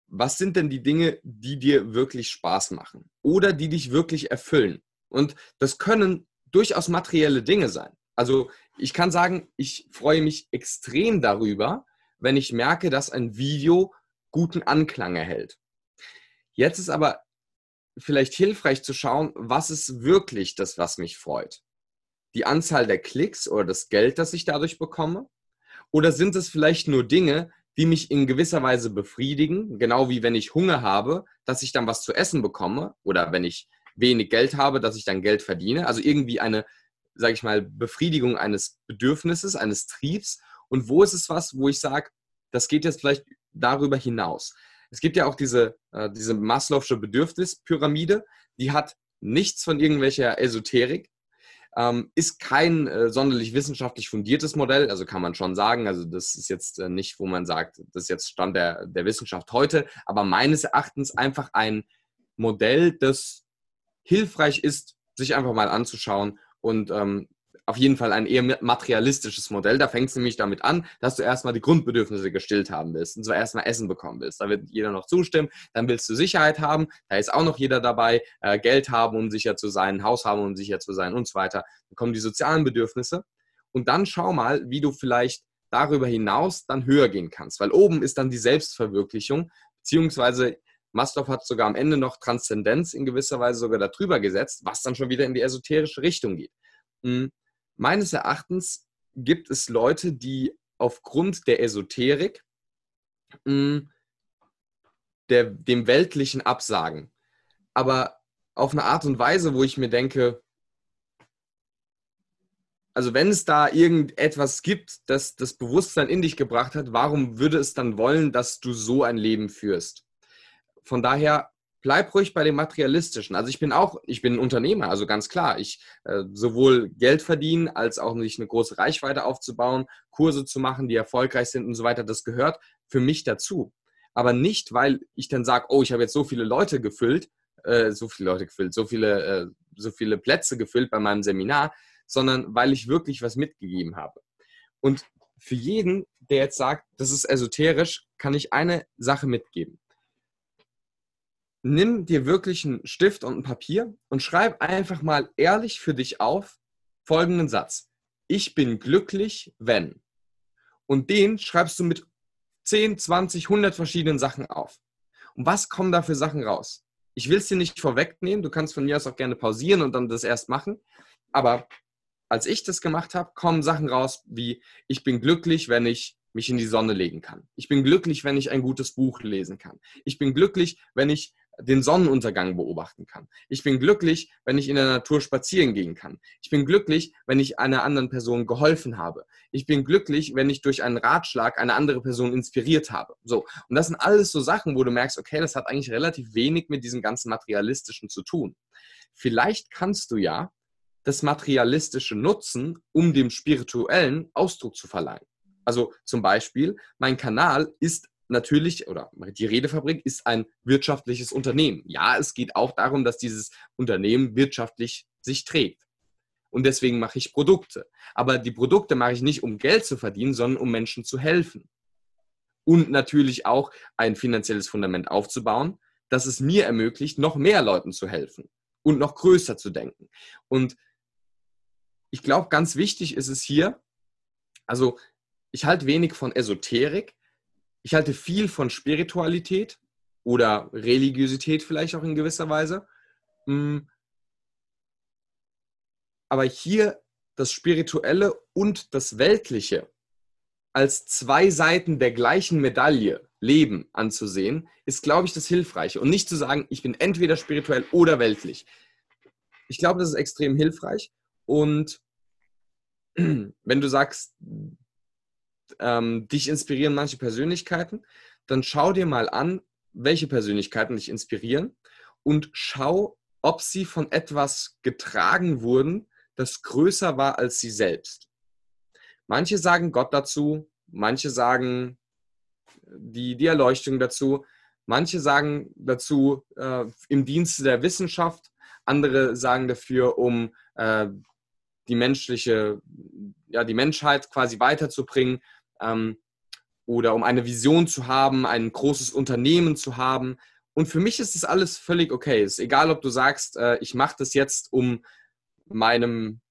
was sind denn die Dinge, die dir wirklich Spaß machen oder die dich wirklich erfüllen? Und das können durchaus materielle Dinge sein. Also ich kann sagen, ich freue mich extrem darüber, wenn ich merke, dass ein Video guten Anklang erhält. Jetzt ist aber vielleicht hilfreich zu schauen, was ist wirklich das, was mich freut. Die Anzahl der Klicks oder das Geld, das ich dadurch bekomme? Oder sind es vielleicht nur Dinge, die mich in gewisser Weise befriedigen, genau wie wenn ich Hunger habe, dass ich dann was zu essen bekomme oder wenn ich wenig Geld habe, dass ich dann Geld verdiene. Also irgendwie eine, sage ich mal, Befriedigung eines Bedürfnisses, eines Triebs. Und wo ist es was, wo ich sage, das geht jetzt vielleicht darüber hinaus. Es gibt ja auch diese, äh, diese Maslow'sche Bedürfnispyramide, die hat nichts von irgendwelcher Esoterik, ähm, ist kein äh, sonderlich wissenschaftlich fundiertes Modell, also kann man schon sagen, also das ist jetzt äh, nicht, wo man sagt, das ist jetzt Stand der, der Wissenschaft heute, aber meines Erachtens einfach ein Modell, das hilfreich ist, sich einfach mal anzuschauen und ähm, auf jeden Fall ein eher materialistisches Modell. Da fängt es nämlich damit an, dass du erstmal die Grundbedürfnisse gestillt haben willst und zwar erstmal Essen bekommen willst. Da wird jeder noch zustimmen. Dann willst du Sicherheit haben. Da ist auch noch jeder dabei. Äh, Geld haben, um sicher zu sein, Haus haben, um sicher zu sein und so weiter. Dann kommen die sozialen Bedürfnisse. Und dann schau mal, wie du vielleicht darüber hinaus dann höher gehen kannst. Weil oben ist dann die Selbstverwirklichung, beziehungsweise Maslow hat sogar am Ende noch Transzendenz in gewisser Weise sogar darüber gesetzt, was dann schon wieder in die esoterische Richtung geht. Hm, meines Erachtens gibt es Leute, die aufgrund der Esoterik hm, der, dem Weltlichen absagen. Aber auf eine Art und Weise, wo ich mir denke, also wenn es da irgendetwas gibt, das das Bewusstsein in dich gebracht hat, warum würde es dann wollen, dass du so ein Leben führst? Von daher bleib ruhig bei dem Materialistischen. Also ich bin auch, ich bin Unternehmer, also ganz klar. Ich äh, sowohl Geld verdienen, als auch nicht eine große Reichweite aufzubauen, Kurse zu machen, die erfolgreich sind und so weiter. Das gehört für mich dazu. Aber nicht, weil ich dann sage, oh, ich habe jetzt so viele Leute gefüllt, äh, so viele Leute gefüllt, so viele, äh, so viele Plätze gefüllt bei meinem Seminar, sondern weil ich wirklich was mitgegeben habe. Und für jeden, der jetzt sagt, das ist esoterisch, kann ich eine Sache mitgeben nimm dir wirklich einen Stift und ein Papier und schreib einfach mal ehrlich für dich auf folgenden Satz. Ich bin glücklich, wenn. Und den schreibst du mit 10, 20, 100 verschiedenen Sachen auf. Und was kommen da für Sachen raus? Ich will es dir nicht vorwegnehmen, du kannst von mir aus auch gerne pausieren und dann das erst machen. Aber als ich das gemacht habe, kommen Sachen raus wie, ich bin glücklich, wenn ich mich in die Sonne legen kann. Ich bin glücklich, wenn ich ein gutes Buch lesen kann. Ich bin glücklich, wenn ich den Sonnenuntergang beobachten kann. Ich bin glücklich, wenn ich in der Natur spazieren gehen kann. Ich bin glücklich, wenn ich einer anderen Person geholfen habe. Ich bin glücklich, wenn ich durch einen Ratschlag eine andere Person inspiriert habe. So. Und das sind alles so Sachen, wo du merkst, okay, das hat eigentlich relativ wenig mit diesem ganzen Materialistischen zu tun. Vielleicht kannst du ja das Materialistische nutzen, um dem Spirituellen Ausdruck zu verleihen. Also zum Beispiel, mein Kanal ist natürlich, oder die Redefabrik ist ein wirtschaftliches Unternehmen. Ja, es geht auch darum, dass dieses Unternehmen wirtschaftlich sich trägt. Und deswegen mache ich Produkte. Aber die Produkte mache ich nicht, um Geld zu verdienen, sondern um Menschen zu helfen. Und natürlich auch ein finanzielles Fundament aufzubauen, das es mir ermöglicht, noch mehr Leuten zu helfen und noch größer zu denken. Und ich glaube, ganz wichtig ist es hier, also ich halte wenig von Esoterik, ich halte viel von Spiritualität oder Religiosität vielleicht auch in gewisser Weise. Mm. Aber hier das Spirituelle und das Weltliche als zwei Seiten der gleichen Medaille Leben anzusehen, ist, glaube ich, das Hilfreiche. Und nicht zu sagen, ich bin entweder spirituell oder weltlich. Ich glaube, das ist extrem hilfreich. Und wenn du sagst, ähm, dich inspirieren manche Persönlichkeiten, dann schau dir mal an, welche Persönlichkeiten dich inspirieren und schau, ob sie von etwas getragen wurden, das größer war als sie selbst. Manche sagen Gott dazu, manche sagen die, die Erleuchtung dazu, manche sagen dazu äh, im Dienste der Wissenschaft, andere sagen dafür, um äh, die menschliche, ja, die Menschheit quasi weiterzubringen ähm, oder um eine Vision zu haben, ein großes Unternehmen zu haben. Und für mich ist das alles völlig okay. Es ist egal, ob du sagst, äh, ich mache das jetzt, um meinem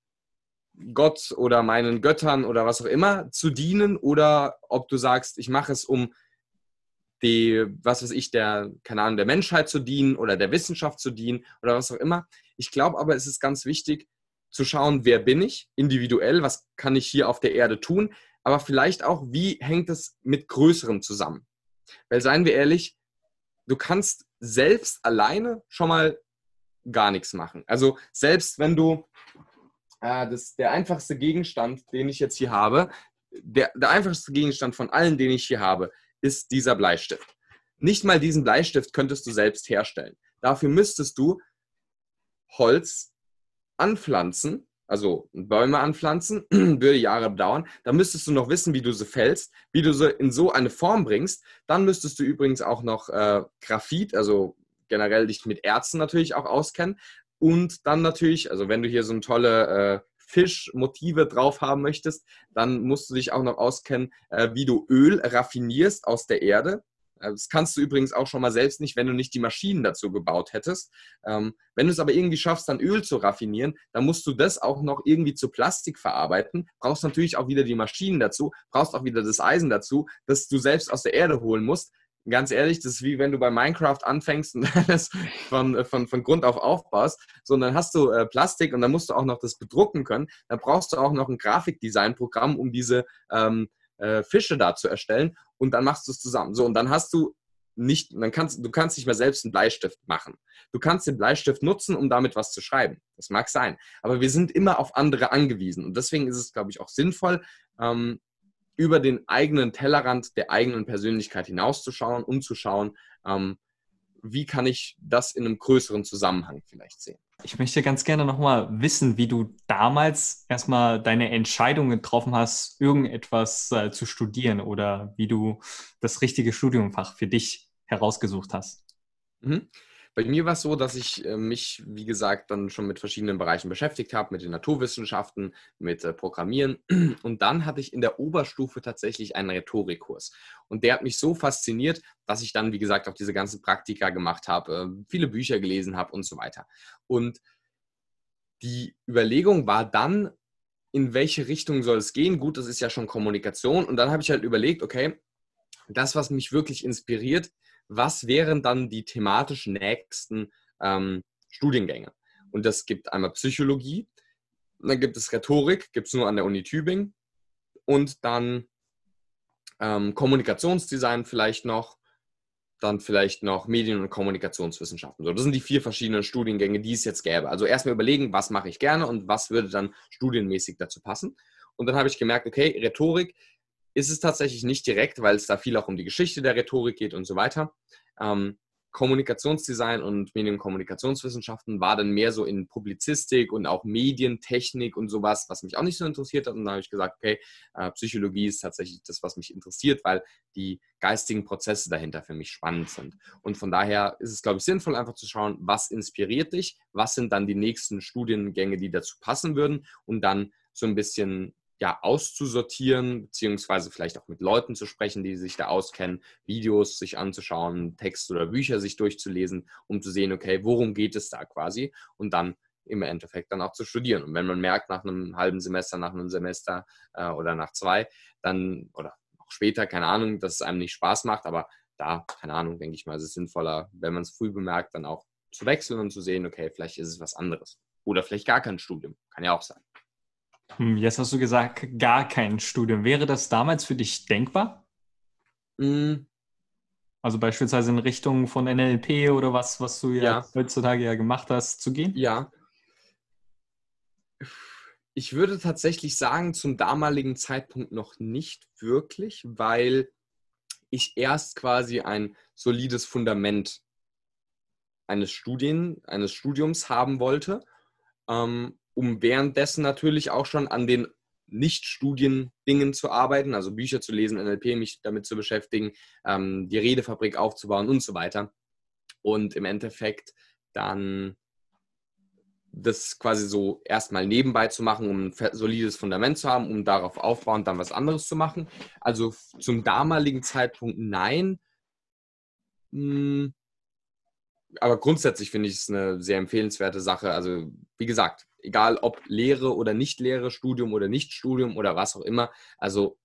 Gott oder meinen Göttern oder was auch immer zu dienen oder ob du sagst, ich mache es, um die, was weiß ich, der, keine Ahnung, der Menschheit zu dienen oder der Wissenschaft zu dienen oder was auch immer. Ich glaube aber, es ist ganz wichtig zu schauen, wer bin ich individuell, was kann ich hier auf der Erde tun, aber vielleicht auch, wie hängt es mit Größerem zusammen. Weil seien wir ehrlich, du kannst selbst alleine schon mal gar nichts machen. Also selbst wenn du äh, das, der einfachste Gegenstand, den ich jetzt hier habe, der, der einfachste Gegenstand von allen, den ich hier habe, ist dieser Bleistift. Nicht mal diesen Bleistift könntest du selbst herstellen. Dafür müsstest du Holz anpflanzen, also Bäume anpflanzen, würde Jahre dauern. Da müsstest du noch wissen, wie du sie fällst, wie du sie in so eine Form bringst. Dann müsstest du übrigens auch noch äh, Graphit, also generell dich mit Erzen natürlich auch auskennen. Und dann natürlich, also wenn du hier so eine tolle äh, Fischmotive drauf haben möchtest, dann musst du dich auch noch auskennen, äh, wie du Öl raffinierst aus der Erde. Äh, das kannst du übrigens auch schon mal selbst nicht, wenn du nicht die Maschinen dazu gebaut hättest. Ähm, wenn du es aber irgendwie schaffst, dann Öl zu raffinieren, dann musst du das auch noch irgendwie zu Plastik verarbeiten. Brauchst natürlich auch wieder die Maschinen dazu, brauchst auch wieder das Eisen dazu, das du selbst aus der Erde holen musst ganz ehrlich, das ist wie wenn du bei Minecraft anfängst und alles von, äh, von, von Grund auf aufbaust. So, und dann hast du äh, Plastik und dann musst du auch noch das bedrucken können. Dann brauchst du auch noch ein Grafikdesign-Programm, um diese ähm, äh, Fische da zu erstellen. Und dann machst du es zusammen. So, und dann hast du nicht, dann kannst du kannst nicht mehr selbst einen Bleistift machen. Du kannst den Bleistift nutzen, um damit was zu schreiben. Das mag sein. Aber wir sind immer auf andere angewiesen. Und deswegen ist es, glaube ich, auch sinnvoll, ähm, über den eigenen Tellerrand der eigenen Persönlichkeit hinauszuschauen, um zu schauen, ähm, wie kann ich das in einem größeren Zusammenhang vielleicht sehen. Ich möchte ganz gerne nochmal wissen, wie du damals erstmal deine Entscheidung getroffen hast, irgendetwas äh, zu studieren oder wie du das richtige Studiumfach für dich herausgesucht hast. Mhm. Bei mir war es so, dass ich äh, mich, wie gesagt, dann schon mit verschiedenen Bereichen beschäftigt habe, mit den Naturwissenschaften, mit äh, Programmieren. Und dann hatte ich in der Oberstufe tatsächlich einen Rhetorikkurs. Und der hat mich so fasziniert, dass ich dann, wie gesagt, auch diese ganzen Praktika gemacht habe, äh, viele Bücher gelesen habe und so weiter. Und die Überlegung war dann, in welche Richtung soll es gehen? Gut, das ist ja schon Kommunikation. Und dann habe ich halt überlegt, okay, das, was mich wirklich inspiriert, was wären dann die thematisch nächsten ähm, Studiengänge? Und das gibt einmal Psychologie, dann gibt es Rhetorik, gibt es nur an der Uni Tübingen und dann ähm, Kommunikationsdesign vielleicht noch, dann vielleicht noch Medien- und Kommunikationswissenschaften. So, das sind die vier verschiedenen Studiengänge, die es jetzt gäbe. Also erstmal überlegen, was mache ich gerne und was würde dann studienmäßig dazu passen. Und dann habe ich gemerkt, okay, Rhetorik ist es tatsächlich nicht direkt, weil es da viel auch um die Geschichte der Rhetorik geht und so weiter. Ähm, Kommunikationsdesign und Medienkommunikationswissenschaften war dann mehr so in Publizistik und auch Medientechnik und sowas, was mich auch nicht so interessiert hat. Und dann habe ich gesagt, okay, äh, Psychologie ist tatsächlich das, was mich interessiert, weil die geistigen Prozesse dahinter für mich spannend sind. Und von daher ist es, glaube ich, sinnvoll, einfach zu schauen, was inspiriert dich, was sind dann die nächsten Studiengänge, die dazu passen würden und dann so ein bisschen ja, auszusortieren, beziehungsweise vielleicht auch mit Leuten zu sprechen, die sich da auskennen, Videos sich anzuschauen, Texte oder Bücher sich durchzulesen, um zu sehen, okay, worum geht es da quasi und dann im Endeffekt dann auch zu studieren. Und wenn man merkt, nach einem halben Semester, nach einem Semester äh, oder nach zwei, dann oder auch später, keine Ahnung, dass es einem nicht Spaß macht, aber da, keine Ahnung, denke ich mal, ist es sinnvoller, wenn man es früh bemerkt, dann auch zu wechseln und zu sehen, okay, vielleicht ist es was anderes. Oder vielleicht gar kein Studium. Kann ja auch sein. Hm, jetzt hast du gesagt, gar kein Studium. Wäre das damals für dich denkbar? Mhm. Also beispielsweise in Richtung von NLP oder was, was du ja, ja, heutzutage ja gemacht hast, zu gehen? Ja. Ich würde tatsächlich sagen, zum damaligen Zeitpunkt noch nicht wirklich, weil ich erst quasi ein solides Fundament eines, Studien, eines Studiums haben wollte, ähm, um währenddessen natürlich auch schon an den nicht-Studien-Dingen zu arbeiten, also Bücher zu lesen, NLP, mich damit zu beschäftigen, ähm, die Redefabrik aufzubauen und so weiter. Und im Endeffekt dann das quasi so erstmal nebenbei zu machen, um ein solides Fundament zu haben, um darauf aufbauend dann was anderes zu machen. Also zum damaligen Zeitpunkt nein. Hm. Aber grundsätzlich finde ich es eine sehr empfehlenswerte Sache. Also wie gesagt, egal ob Lehre oder Nicht-Lehre, Studium oder Nicht-Studium oder was auch immer. Also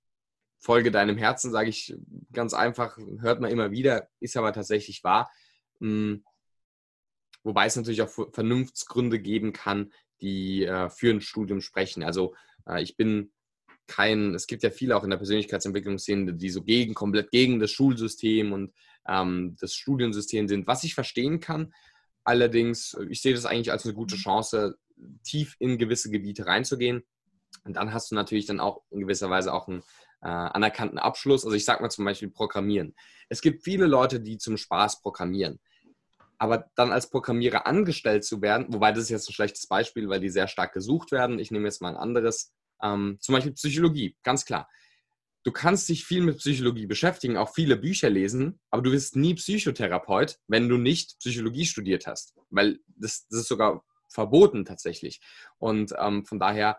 folge deinem Herzen, sage ich ganz einfach, hört man immer wieder, ist aber tatsächlich wahr. Hm. Wobei es natürlich auch Vernunftsgründe geben kann, die äh, für ein Studium sprechen. Also äh, ich bin kein, es gibt ja viele auch in der Persönlichkeitsentwicklungsszene, die so gegen, komplett gegen das Schulsystem und ähm, das Studiensystem sind, was ich verstehen kann. Allerdings, äh, ich sehe das eigentlich als eine gute Chance, tief in gewisse Gebiete reinzugehen. Und dann hast du natürlich dann auch in gewisser Weise auch einen äh, anerkannten Abschluss. Also ich sage mal zum Beispiel Programmieren. Es gibt viele Leute, die zum Spaß programmieren. Aber dann als Programmierer angestellt zu werden, wobei das ist jetzt ein schlechtes Beispiel, weil die sehr stark gesucht werden. Ich nehme jetzt mal ein anderes, ähm, zum Beispiel Psychologie, ganz klar. Du kannst dich viel mit Psychologie beschäftigen, auch viele Bücher lesen, aber du wirst nie Psychotherapeut, wenn du nicht Psychologie studiert hast. Weil das, das ist sogar verboten tatsächlich. Und ähm, von daher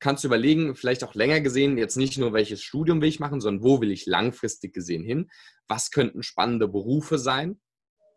kannst du überlegen, vielleicht auch länger gesehen, jetzt nicht nur welches Studium will ich machen, sondern wo will ich langfristig gesehen hin? Was könnten spannende Berufe sein?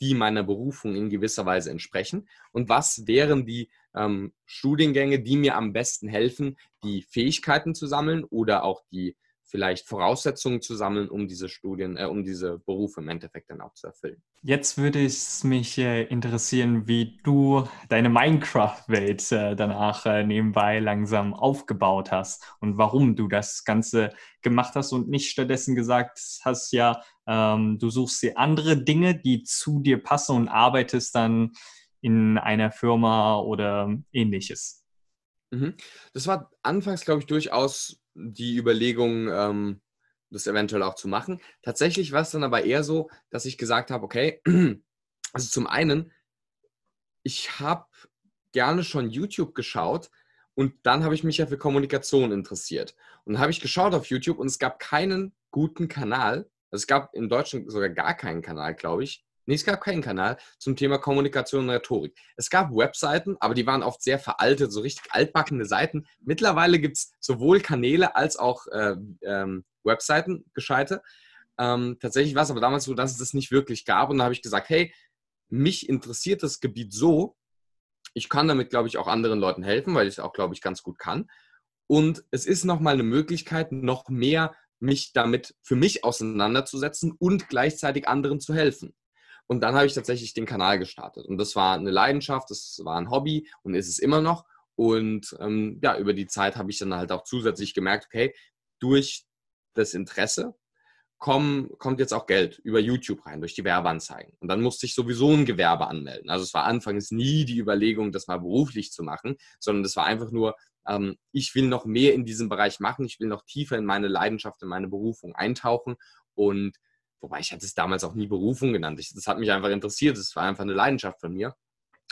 Die meiner Berufung in gewisser Weise entsprechen? Und was wären die ähm, Studiengänge, die mir am besten helfen, die Fähigkeiten zu sammeln oder auch die vielleicht Voraussetzungen zu sammeln, um diese Studien, äh, um diese Berufe im Endeffekt dann auch zu erfüllen. Jetzt würde es mich äh, interessieren, wie du deine Minecraft-Welt äh, danach äh, nebenbei langsam aufgebaut hast und warum du das Ganze gemacht hast und nicht stattdessen gesagt hast, ja, ähm, du suchst dir andere Dinge, die zu dir passen und arbeitest dann in einer Firma oder ähnliches. Mhm. Das war anfangs, glaube ich, durchaus die Überlegung, ähm, das eventuell auch zu machen. Tatsächlich war es dann aber eher so, dass ich gesagt habe, okay, also zum einen, ich habe gerne schon YouTube geschaut und dann habe ich mich ja für Kommunikation interessiert. Und dann habe ich geschaut auf YouTube und es gab keinen guten Kanal. Also es gab in Deutschland sogar gar keinen Kanal, glaube ich, Nee, es gab keinen Kanal zum Thema Kommunikation und Rhetorik. Es gab Webseiten, aber die waren oft sehr veraltet, so richtig altbackene Seiten. Mittlerweile gibt es sowohl Kanäle als auch äh, ähm, Webseiten, gescheite. Ähm, tatsächlich war es aber damals so, dass es das nicht wirklich gab. Und da habe ich gesagt, hey, mich interessiert das Gebiet so. Ich kann damit, glaube ich, auch anderen Leuten helfen, weil ich es auch, glaube ich, ganz gut kann. Und es ist nochmal eine Möglichkeit, noch mehr mich damit für mich auseinanderzusetzen und gleichzeitig anderen zu helfen. Und dann habe ich tatsächlich den Kanal gestartet. Und das war eine Leidenschaft, das war ein Hobby und ist es immer noch. Und ähm, ja, über die Zeit habe ich dann halt auch zusätzlich gemerkt, okay, durch das Interesse komm, kommt jetzt auch Geld über YouTube rein, durch die Werbeanzeigen. Und dann musste ich sowieso ein Gewerbe anmelden. Also es war anfangs nie die Überlegung, das mal beruflich zu machen, sondern es war einfach nur, ähm, ich will noch mehr in diesem Bereich machen, ich will noch tiefer in meine Leidenschaft, in meine Berufung eintauchen. Und Wobei ich hatte es damals auch nie Berufung genannt. Ich, das hat mich einfach interessiert. Es war einfach eine Leidenschaft von mir.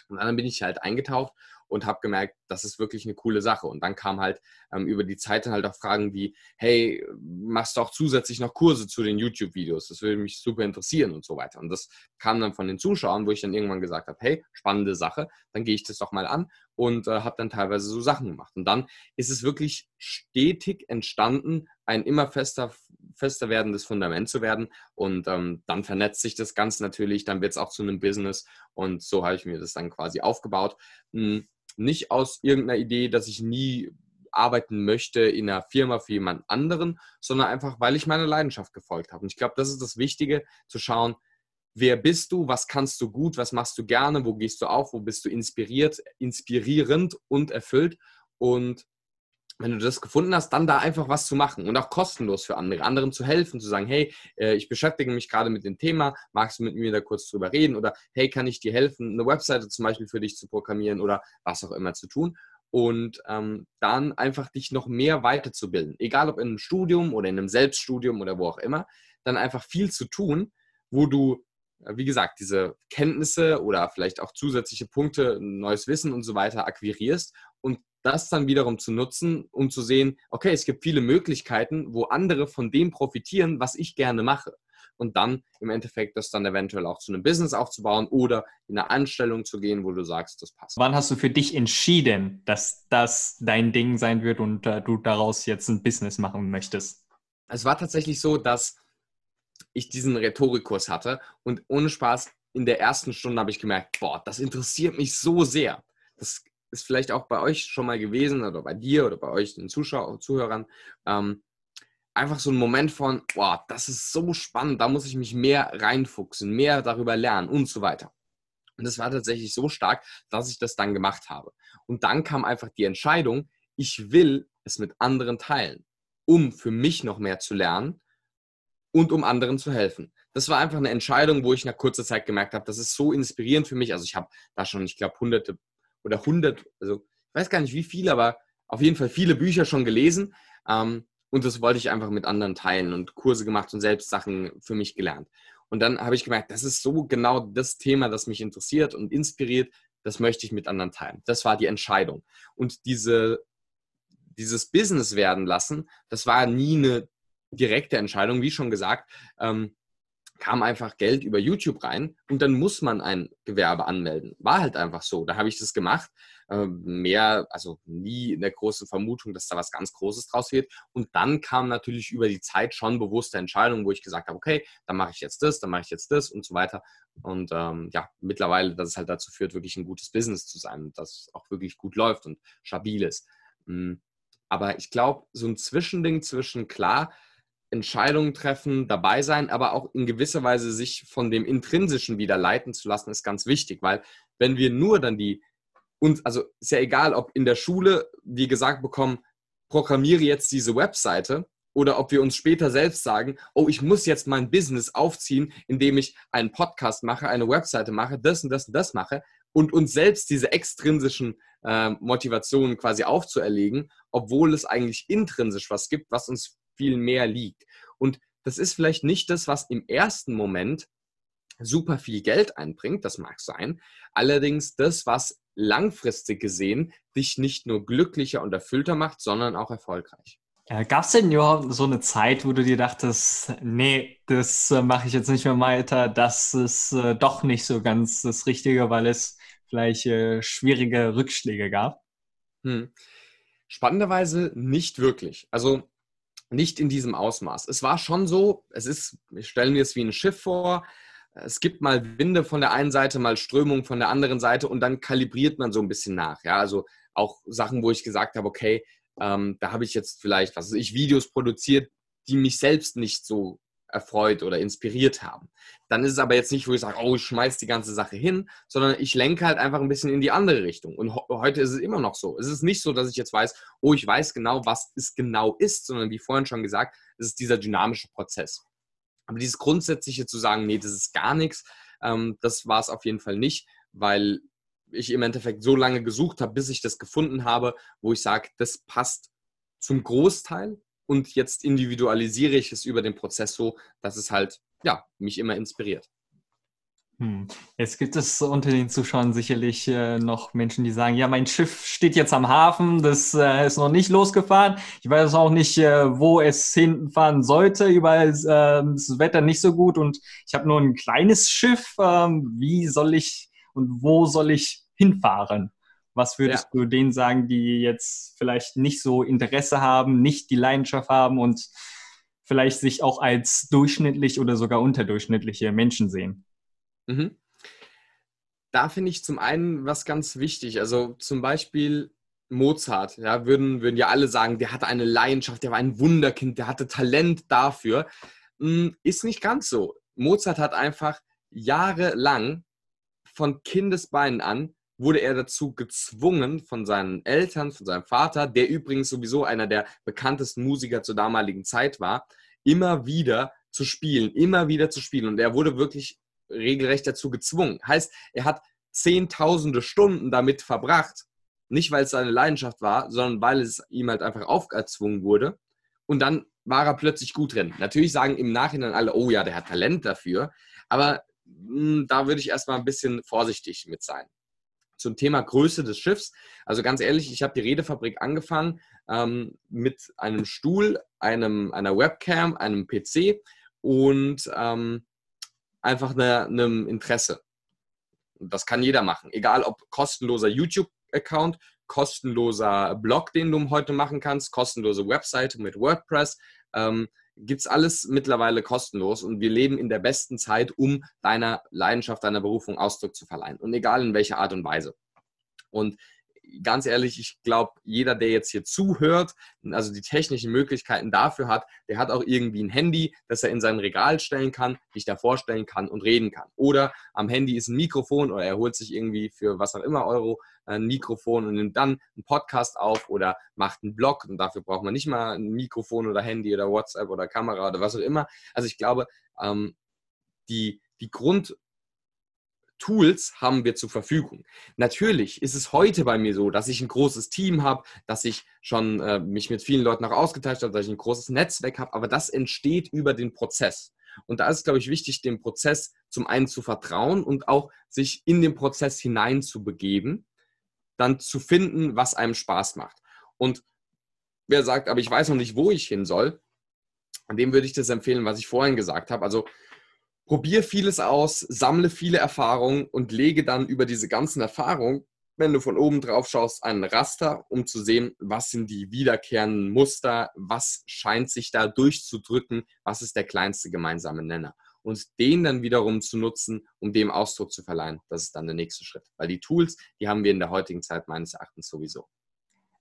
Und dann bin ich halt eingetaucht und habe gemerkt, das ist wirklich eine coole Sache. Und dann kam halt ähm, über die Zeit dann halt auch Fragen wie, hey, machst du auch zusätzlich noch Kurse zu den YouTube-Videos? Das würde mich super interessieren und so weiter. Und das kam dann von den Zuschauern, wo ich dann irgendwann gesagt habe, hey, spannende Sache, dann gehe ich das doch mal an und äh, habe dann teilweise so Sachen gemacht. Und dann ist es wirklich stetig entstanden, ein immer fester, fester werdendes Fundament zu werden. Und ähm, dann vernetzt sich das Ganze natürlich, dann wird es auch zu einem Business. Und so habe ich mir das dann quasi aufgebaut. Hm, nicht aus irgendeiner Idee, dass ich nie arbeiten möchte in einer Firma für jemand anderen, sondern einfach, weil ich meiner Leidenschaft gefolgt habe. Und ich glaube, das ist das Wichtige, zu schauen, wer bist du, was kannst du gut, was machst du gerne, wo gehst du auf, wo bist du inspiriert, inspirierend und erfüllt. Und wenn du das gefunden hast, dann da einfach was zu machen und auch kostenlos für andere, anderen zu helfen, zu sagen, hey, äh, ich beschäftige mich gerade mit dem Thema, magst du mit mir da kurz drüber reden oder hey, kann ich dir helfen, eine Webseite zum Beispiel für dich zu programmieren oder was auch immer zu tun. und ähm, dann einfach dich noch mehr weiterzubilden. Egal ob in einem Studium oder in einem Selbststudium oder wo auch immer, dann einfach viel zu tun, wo du, äh, wie gesagt, diese Kenntnisse oder vielleicht auch zusätzliche Punkte, neues Wissen und so weiter akquirierst und das dann wiederum zu nutzen, um zu sehen, okay, es gibt viele Möglichkeiten, wo andere von dem profitieren, was ich gerne mache und dann im Endeffekt das dann eventuell auch zu einem Business aufzubauen oder in eine Anstellung zu gehen, wo du sagst, das passt. Wann hast du für dich entschieden, dass das dein Ding sein wird und äh, du daraus jetzt ein Business machen möchtest? Es war tatsächlich so, dass ich diesen Rhetorikkurs hatte und ohne Spaß in der ersten Stunde habe ich gemerkt, boah, das interessiert mich so sehr. Das ist vielleicht auch bei euch schon mal gewesen oder bei dir oder bei euch den Zuschauern, Zuhörern. Ähm, einfach so ein Moment von, boah, das ist so spannend, da muss ich mich mehr reinfuchsen, mehr darüber lernen und so weiter. Und das war tatsächlich so stark, dass ich das dann gemacht habe. Und dann kam einfach die Entscheidung, ich will es mit anderen teilen, um für mich noch mehr zu lernen und um anderen zu helfen. Das war einfach eine Entscheidung, wo ich nach kurzer Zeit gemerkt habe, das ist so inspirierend für mich. Also ich habe da schon, ich glaube, hunderte oder hundert, also ich weiß gar nicht wie viele, aber auf jeden Fall viele Bücher schon gelesen. Ähm, und das wollte ich einfach mit anderen teilen und Kurse gemacht und selbst Sachen für mich gelernt. Und dann habe ich gemerkt, das ist so genau das Thema, das mich interessiert und inspiriert. Das möchte ich mit anderen teilen. Das war die Entscheidung. Und diese, dieses Business werden lassen, das war nie eine direkte Entscheidung, wie schon gesagt. Ähm, kam einfach Geld über YouTube rein und dann muss man ein Gewerbe anmelden. War halt einfach so. Da habe ich das gemacht. Ähm, mehr, also nie in der großen Vermutung, dass da was ganz Großes draus wird. Und dann kam natürlich über die Zeit schon bewusste Entscheidungen, wo ich gesagt habe, okay, dann mache ich jetzt das, dann mache ich jetzt das und so weiter. Und ähm, ja, mittlerweile, dass es halt dazu führt, wirklich ein gutes Business zu sein, das auch wirklich gut läuft und stabil ist. Hm, aber ich glaube, so ein Zwischending zwischen klar, Entscheidungen treffen, dabei sein, aber auch in gewisser Weise sich von dem Intrinsischen wieder leiten zu lassen, ist ganz wichtig, weil wenn wir nur dann die, und also ist ja egal, ob in der Schule wir gesagt bekommen, programmiere jetzt diese Webseite oder ob wir uns später selbst sagen, oh, ich muss jetzt mein Business aufziehen, indem ich einen Podcast mache, eine Webseite mache, das und das und das mache und uns selbst diese extrinsischen äh, Motivationen quasi aufzuerlegen, obwohl es eigentlich intrinsisch was gibt, was uns viel mehr liegt. Und das ist vielleicht nicht das, was im ersten Moment super viel Geld einbringt, das mag sein. Allerdings das, was langfristig gesehen dich nicht nur glücklicher und erfüllter macht, sondern auch erfolgreich. Ja, Gab es denn überhaupt so eine Zeit, wo du dir dachtest, nee, das äh, mache ich jetzt nicht mehr weiter, das ist äh, doch nicht so ganz das Richtige, weil es vielleicht äh, schwierige Rückschläge gab? Hm. Spannenderweise nicht wirklich. Also nicht in diesem Ausmaß. Es war schon so, es ist, ich stelle mir es wie ein Schiff vor, es gibt mal Winde von der einen Seite, mal Strömung von der anderen Seite und dann kalibriert man so ein bisschen nach. Ja, also auch Sachen, wo ich gesagt habe, okay, ähm, da habe ich jetzt vielleicht, was weiß ich, Videos produziert, die mich selbst nicht so erfreut oder inspiriert haben. Dann ist es aber jetzt nicht, wo ich sage, oh, ich schmeiß die ganze Sache hin, sondern ich lenke halt einfach ein bisschen in die andere Richtung. Und heute ist es immer noch so. Es ist nicht so, dass ich jetzt weiß, oh, ich weiß genau, was es genau ist, sondern wie vorhin schon gesagt, es ist dieser dynamische Prozess. Aber dieses Grundsätzliche zu sagen, nee, das ist gar nichts, ähm, das war es auf jeden Fall nicht, weil ich im Endeffekt so lange gesucht habe, bis ich das gefunden habe, wo ich sage, das passt zum Großteil und jetzt individualisiere ich es über den Prozess so, dass es halt ja, mich immer inspiriert. Hm. Jetzt gibt es unter den Zuschauern sicherlich äh, noch Menschen, die sagen, ja, mein Schiff steht jetzt am Hafen, das äh, ist noch nicht losgefahren. Ich weiß auch nicht, äh, wo es hinfahren sollte. Überall ist ähm, das Wetter nicht so gut und ich habe nur ein kleines Schiff. Ähm, wie soll ich und wo soll ich hinfahren? Was würdest ja. du denen sagen, die jetzt vielleicht nicht so Interesse haben, nicht die Leidenschaft haben und vielleicht sich auch als durchschnittlich oder sogar unterdurchschnittliche Menschen sehen? Mhm. Da finde ich zum einen was ganz wichtig. Also zum Beispiel Mozart, ja, würden, würden ja alle sagen, der hatte eine Leidenschaft, der war ein Wunderkind, der hatte Talent dafür. Hm, ist nicht ganz so. Mozart hat einfach jahrelang von Kindesbeinen an wurde er dazu gezwungen von seinen Eltern, von seinem Vater, der übrigens sowieso einer der bekanntesten Musiker zur damaligen Zeit war, immer wieder zu spielen, immer wieder zu spielen. Und er wurde wirklich regelrecht dazu gezwungen. Heißt, er hat zehntausende Stunden damit verbracht, Nicht, weil es seine Leidenschaft war, sondern weil es ihm halt einfach aufgezwungen wurde. Und dann war er plötzlich gut drin. Natürlich sagen im Nachhinein alle, oh ja, der hat Talent dafür. Aber mh, hm, da würde ich erstmal ein bisschen vorsichtig mit sein. Zum Thema Größe des Schiffs. Also ganz ehrlich, ich habe die Redefabrik angefangen ähm, mit einem Stuhl, einem, einer Webcam, einem PC und ähm, einfach eine, einem Interesse. Das kann jeder machen, egal ob kostenloser YouTube-Account, kostenloser Blog, den du heute machen kannst, kostenlose Webseite mit WordPress. Ähm, Gibt es alles mittlerweile kostenlos und wir leben in der besten Zeit, um deiner Leidenschaft, deiner Berufung Ausdruck zu verleihen. Und egal in welcher Art und Weise. Und ganz ehrlich, ich glaube, jeder, der jetzt hier zuhört, also die technischen Möglichkeiten dafür hat, der hat auch irgendwie ein Handy, das er in sein Regal stellen kann, sich da vorstellen kann und reden kann. Oder am Handy ist ein Mikrofon oder er holt sich irgendwie für was auch immer Euro ein Mikrofon und nimmt dann einen Podcast auf oder macht einen Blog und dafür braucht man nicht mal ein Mikrofon oder Handy oder WhatsApp oder Kamera oder was auch immer. Also ich glaube, ähm, die, die Grund Tools haben wir zur Verfügung. Natürlich ist es heute bei mir so, dass ich ein großes Team habe, dass ich schon äh, mich mit vielen Leuten auch ausgetauscht habe, dass ich ein großes Netzwerk habe, aber das entsteht über den Prozess. Und da ist glaube ich, wichtig, dem Prozess zum einen zu vertrauen und auch sich in den Prozess hinein zu begeben, dann zu finden, was einem Spaß macht. Und wer sagt, aber ich weiß noch nicht, wo ich hin soll, dem würde ich das empfehlen, was ich vorhin gesagt habe. Also probier vieles aus, sammle viele Erfahrungen und lege dann über diese ganzen Erfahrungen, wenn du von oben drauf schaust, einen Raster, um zu sehen, was sind die wiederkehrenden Muster, was scheint sich da durchzudrücken, was ist der kleinste gemeinsame Nenner. Und den dann wiederum zu nutzen, um dem Ausdruck zu verleihen. Das ist dann der nächste Schritt. Weil die Tools, die haben wir in der heutigen Zeit meines Erachtens sowieso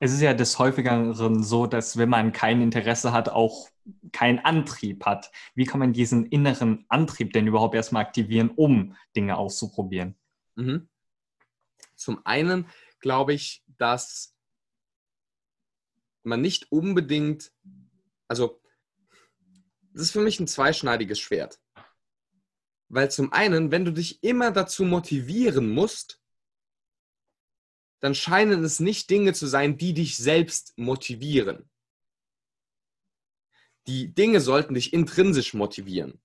es ist ja des Häufigeren so, dass wenn man kein Interesse hat, auch keinen Antrieb hat. Wie kann man diesen inneren Antrieb denn überhaupt erstmal aktivieren, um Dinge auszuprobieren? Mhm. Zum einen glaube ich, dass man nicht unbedingt, also das ist für mich ein zweischneidiges Schwert. Weil zum einen, wenn du dich immer dazu motivieren musst, dann scheinen es nicht Dinge zu sein, die dich selbst motivieren. Die Dinge sollten dich intrinsisch motivieren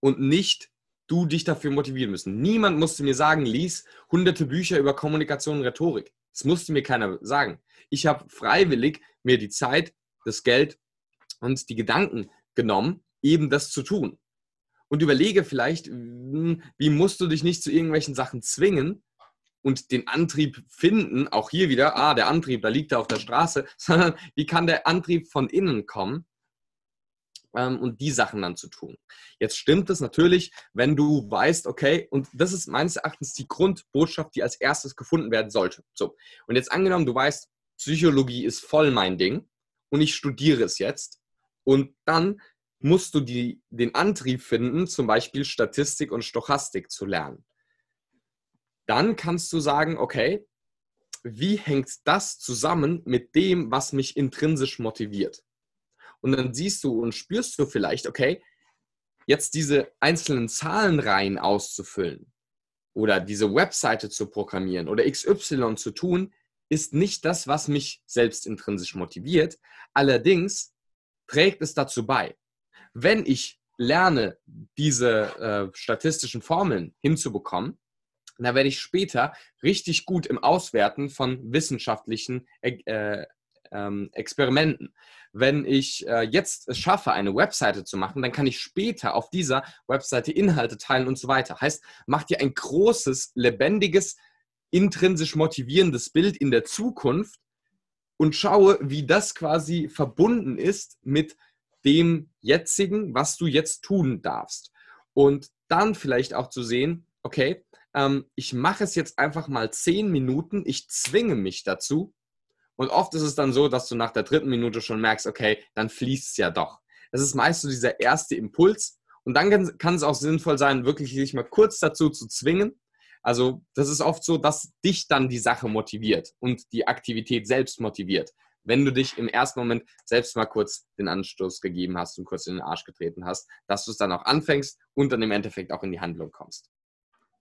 und nicht du dich dafür motivieren müssen. Niemand musste mir sagen, lies hunderte Bücher über Kommunikation und Rhetorik. Das musste mir keiner sagen. Ich habe freiwillig mir die Zeit, das Geld und die Gedanken genommen, eben das zu tun. Und überlege vielleicht, hm, wie musst du dich nicht zu irgendwelchen Sachen zwingen, und den Antrieb finden, auch hier wieder, ah, der Antrieb, da liegt er auf der Straße, sondern wie kann der Antrieb von innen kommen ähm, und die Sachen dann zu tun. Jetzt stimmt es natürlich, wenn du weißt, okay, und das ist meines Erachtens die Grundbotschaft, die als erstes gefunden werden sollte. So, und jetzt angenommen, du weißt, Psychologie ist voll mein Ding und ich studiere es jetzt und dann musst du die, den Antrieb finden, zum Beispiel Statistik und Stochastik zu lernen dann kannst du sagen, okay, wie hängt das zusammen mit dem, was mich intrinsisch motiviert? Und dann siehst du und spürst du vielleicht, okay, jetzt diese einzelnen Zahlenreihen auszufüllen oder diese Webseite zu programmieren oder XY zu tun, ist nicht das, was mich selbst intrinsisch motiviert. Allerdings trägt es dazu bei. Wenn ich lerne, diese äh, statistischen Formeln hinzubekommen, da werde ich später richtig gut im Auswerten von wissenschaftlichen äh, äh, Experimenten. Wenn ich äh, jetzt es schaffe, eine Webseite zu machen, dann kann ich später auf dieser Webseite Inhalte teilen und so weiter. Heißt, mach dir ein großes, lebendiges, intrinsisch motivierendes Bild in der Zukunft und schaue, wie das quasi verbunden ist mit dem jetzigen, was du jetzt tun darfst. Und dann vielleicht auch zu sehen, okay, ähm, ich mache es jetzt einfach mal zehn Minuten, ich zwinge mich dazu. Und oft ist es dann so, dass du nach der dritten Minute schon merkst, okay, dann fließt es ja doch. Das ist meist so dieser erste Impuls. Und dann kann, kann es auch sinnvoll sein, wirklich sich mal kurz dazu zu zwingen. Also das ist oft so, dass dich dann die Sache motiviert und die Aktivität selbst motiviert. Wenn du dich im ersten Moment selbst mal kurz den Anstoß gegeben hast und kurz in den Arsch getreten hast, dass du es dann auch anfängst und dann im Endeffekt auch in die Handlung kommst.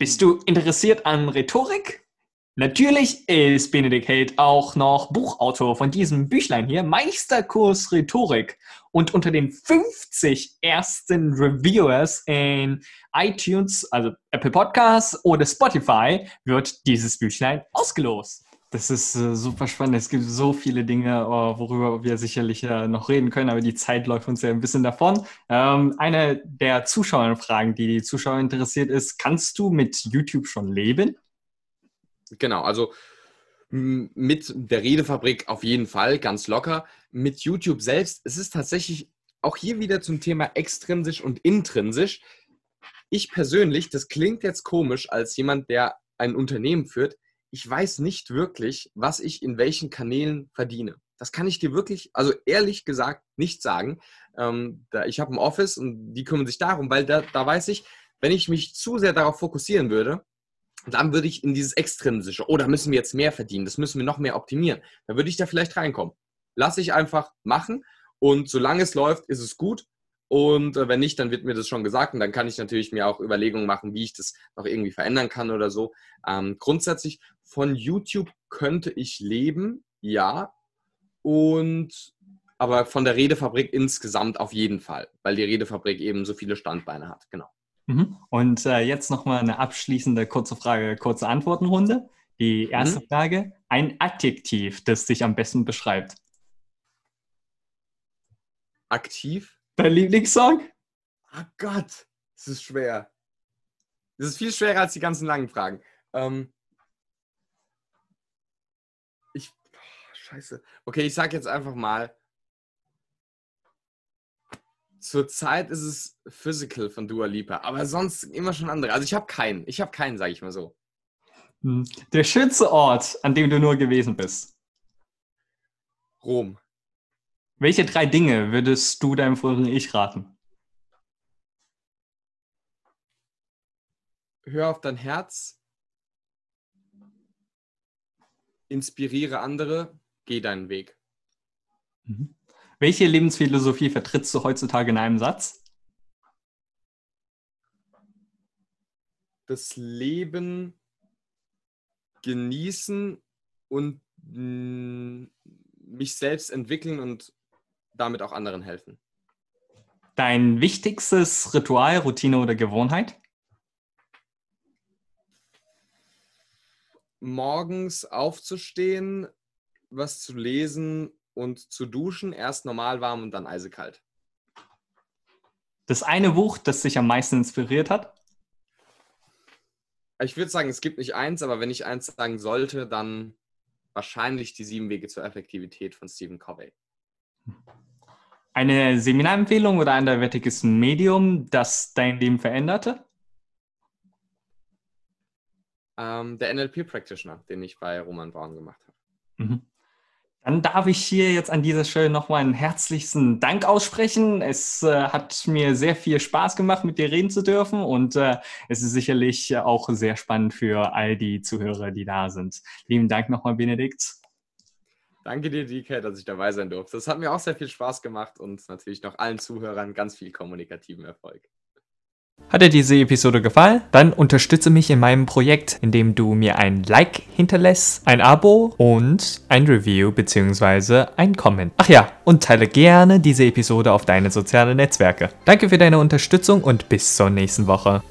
Bist du interessiert an Rhetorik? Natürlich ist Benedikt Held auch noch Buchautor von diesem Büchlein hier, Meisterkurs Rhetorik. Und unter den 50 ersten Reviewers in iTunes, also Apple Podcasts oder Spotify, wird dieses Büchlein ausgelost. Das ist äh, super spannend. Es gibt so viele Dinge, oh, worüber wir sicherlich äh, noch reden können, aber die Zeit läuft uns ja ein bisschen davon. Ähm, eine der Zuschauerfragen, die die Zuschauer interessiert, ist: Kannst du mit YouTube schon leben? Genau, also mit der Redefabrik auf jeden Fall, ganz locker. Mit YouTube selbst, es ist tatsächlich auch hier wieder zum Thema extrinsisch und intrinsisch. Ich persönlich, das klingt jetzt komisch als jemand, der ein Unternehmen führt, ich weiß nicht wirklich, was ich in welchen Kanälen verdiene. Das kann ich dir wirklich, also ehrlich gesagt, nicht sagen. Ähm, da, ich habe ein Office und die kümmern sich darum, weil da, da weiß ich, wenn ich mich zu sehr darauf fokussieren würde, dann würde ich in dieses Extrinsische, oh, da müssen wir jetzt mehr verdienen, das müssen wir noch mehr optimieren. Da würde ich da vielleicht reinkommen. Lass ich einfach machen und solange es läuft, ist es gut. Und äh, wenn nicht, dann wird mir das schon gesagt und dann kann ich natürlich mir auch Überlegungen machen, wie ich das noch irgendwie verändern kann oder so. Ähm, grundsätzlich von YouTube könnte ich leben, ja. Und aber von der Redefabrik insgesamt auf jeden Fall, weil die Redefabrik eben so viele Standbeine hat, genau. Mhm. Und äh, jetzt nochmal eine abschließende kurze Frage, kurze Antwortenrunde. Die erste mhm. Frage: Ein Adjektiv, das dich am besten beschreibt. Aktiv? Dein Lieblingssong? Oh Gott, das ist schwer. Das ist viel schwerer als die ganzen langen Fragen. Ähm ich. Oh, scheiße. Okay, ich sag jetzt einfach mal. Zurzeit ist es Physical von Dua Lipa, aber sonst immer schon andere. Also ich habe keinen. Ich habe keinen, sage ich mal so. Hm. Der schönste Ort, an dem du nur gewesen bist? Rom. Welche drei Dinge würdest du deinem früheren Ich raten? Hör auf dein Herz, inspiriere andere, geh deinen Weg. Mhm. Welche Lebensphilosophie vertrittst du heutzutage in einem Satz? Das Leben genießen und mich selbst entwickeln und damit auch anderen helfen. Dein wichtigstes Ritual, Routine oder Gewohnheit? Morgens aufzustehen, was zu lesen und zu duschen. Erst normal warm und dann eisekalt. Das eine Buch, das dich am meisten inspiriert hat? Ich würde sagen, es gibt nicht eins, aber wenn ich eins sagen sollte, dann wahrscheinlich die sieben Wege zur Effektivität von Stephen Covey. Eine Seminarempfehlung oder ein anderweitiges Medium, das dein Leben veränderte? Ähm, der NLP-Practitioner, den ich bei Roman Braun gemacht habe. Mhm. Dann darf ich hier jetzt an dieser Stelle nochmal einen herzlichsten Dank aussprechen. Es äh, hat mir sehr viel Spaß gemacht, mit dir reden zu dürfen und äh, es ist sicherlich auch sehr spannend für all die Zuhörer, die da sind. Lieben Dank nochmal, Benedikt. Danke dir, DK, dass ich dabei sein durfte. Das hat mir auch sehr viel Spaß gemacht und natürlich noch allen Zuhörern ganz viel kommunikativen Erfolg. Hat dir diese Episode gefallen? Dann unterstütze mich in meinem Projekt, indem du mir ein Like hinterlässt, ein Abo und ein Review bzw. ein Comment. Ach ja, und teile gerne diese Episode auf deine sozialen Netzwerke. Danke für deine Unterstützung und bis zur nächsten Woche.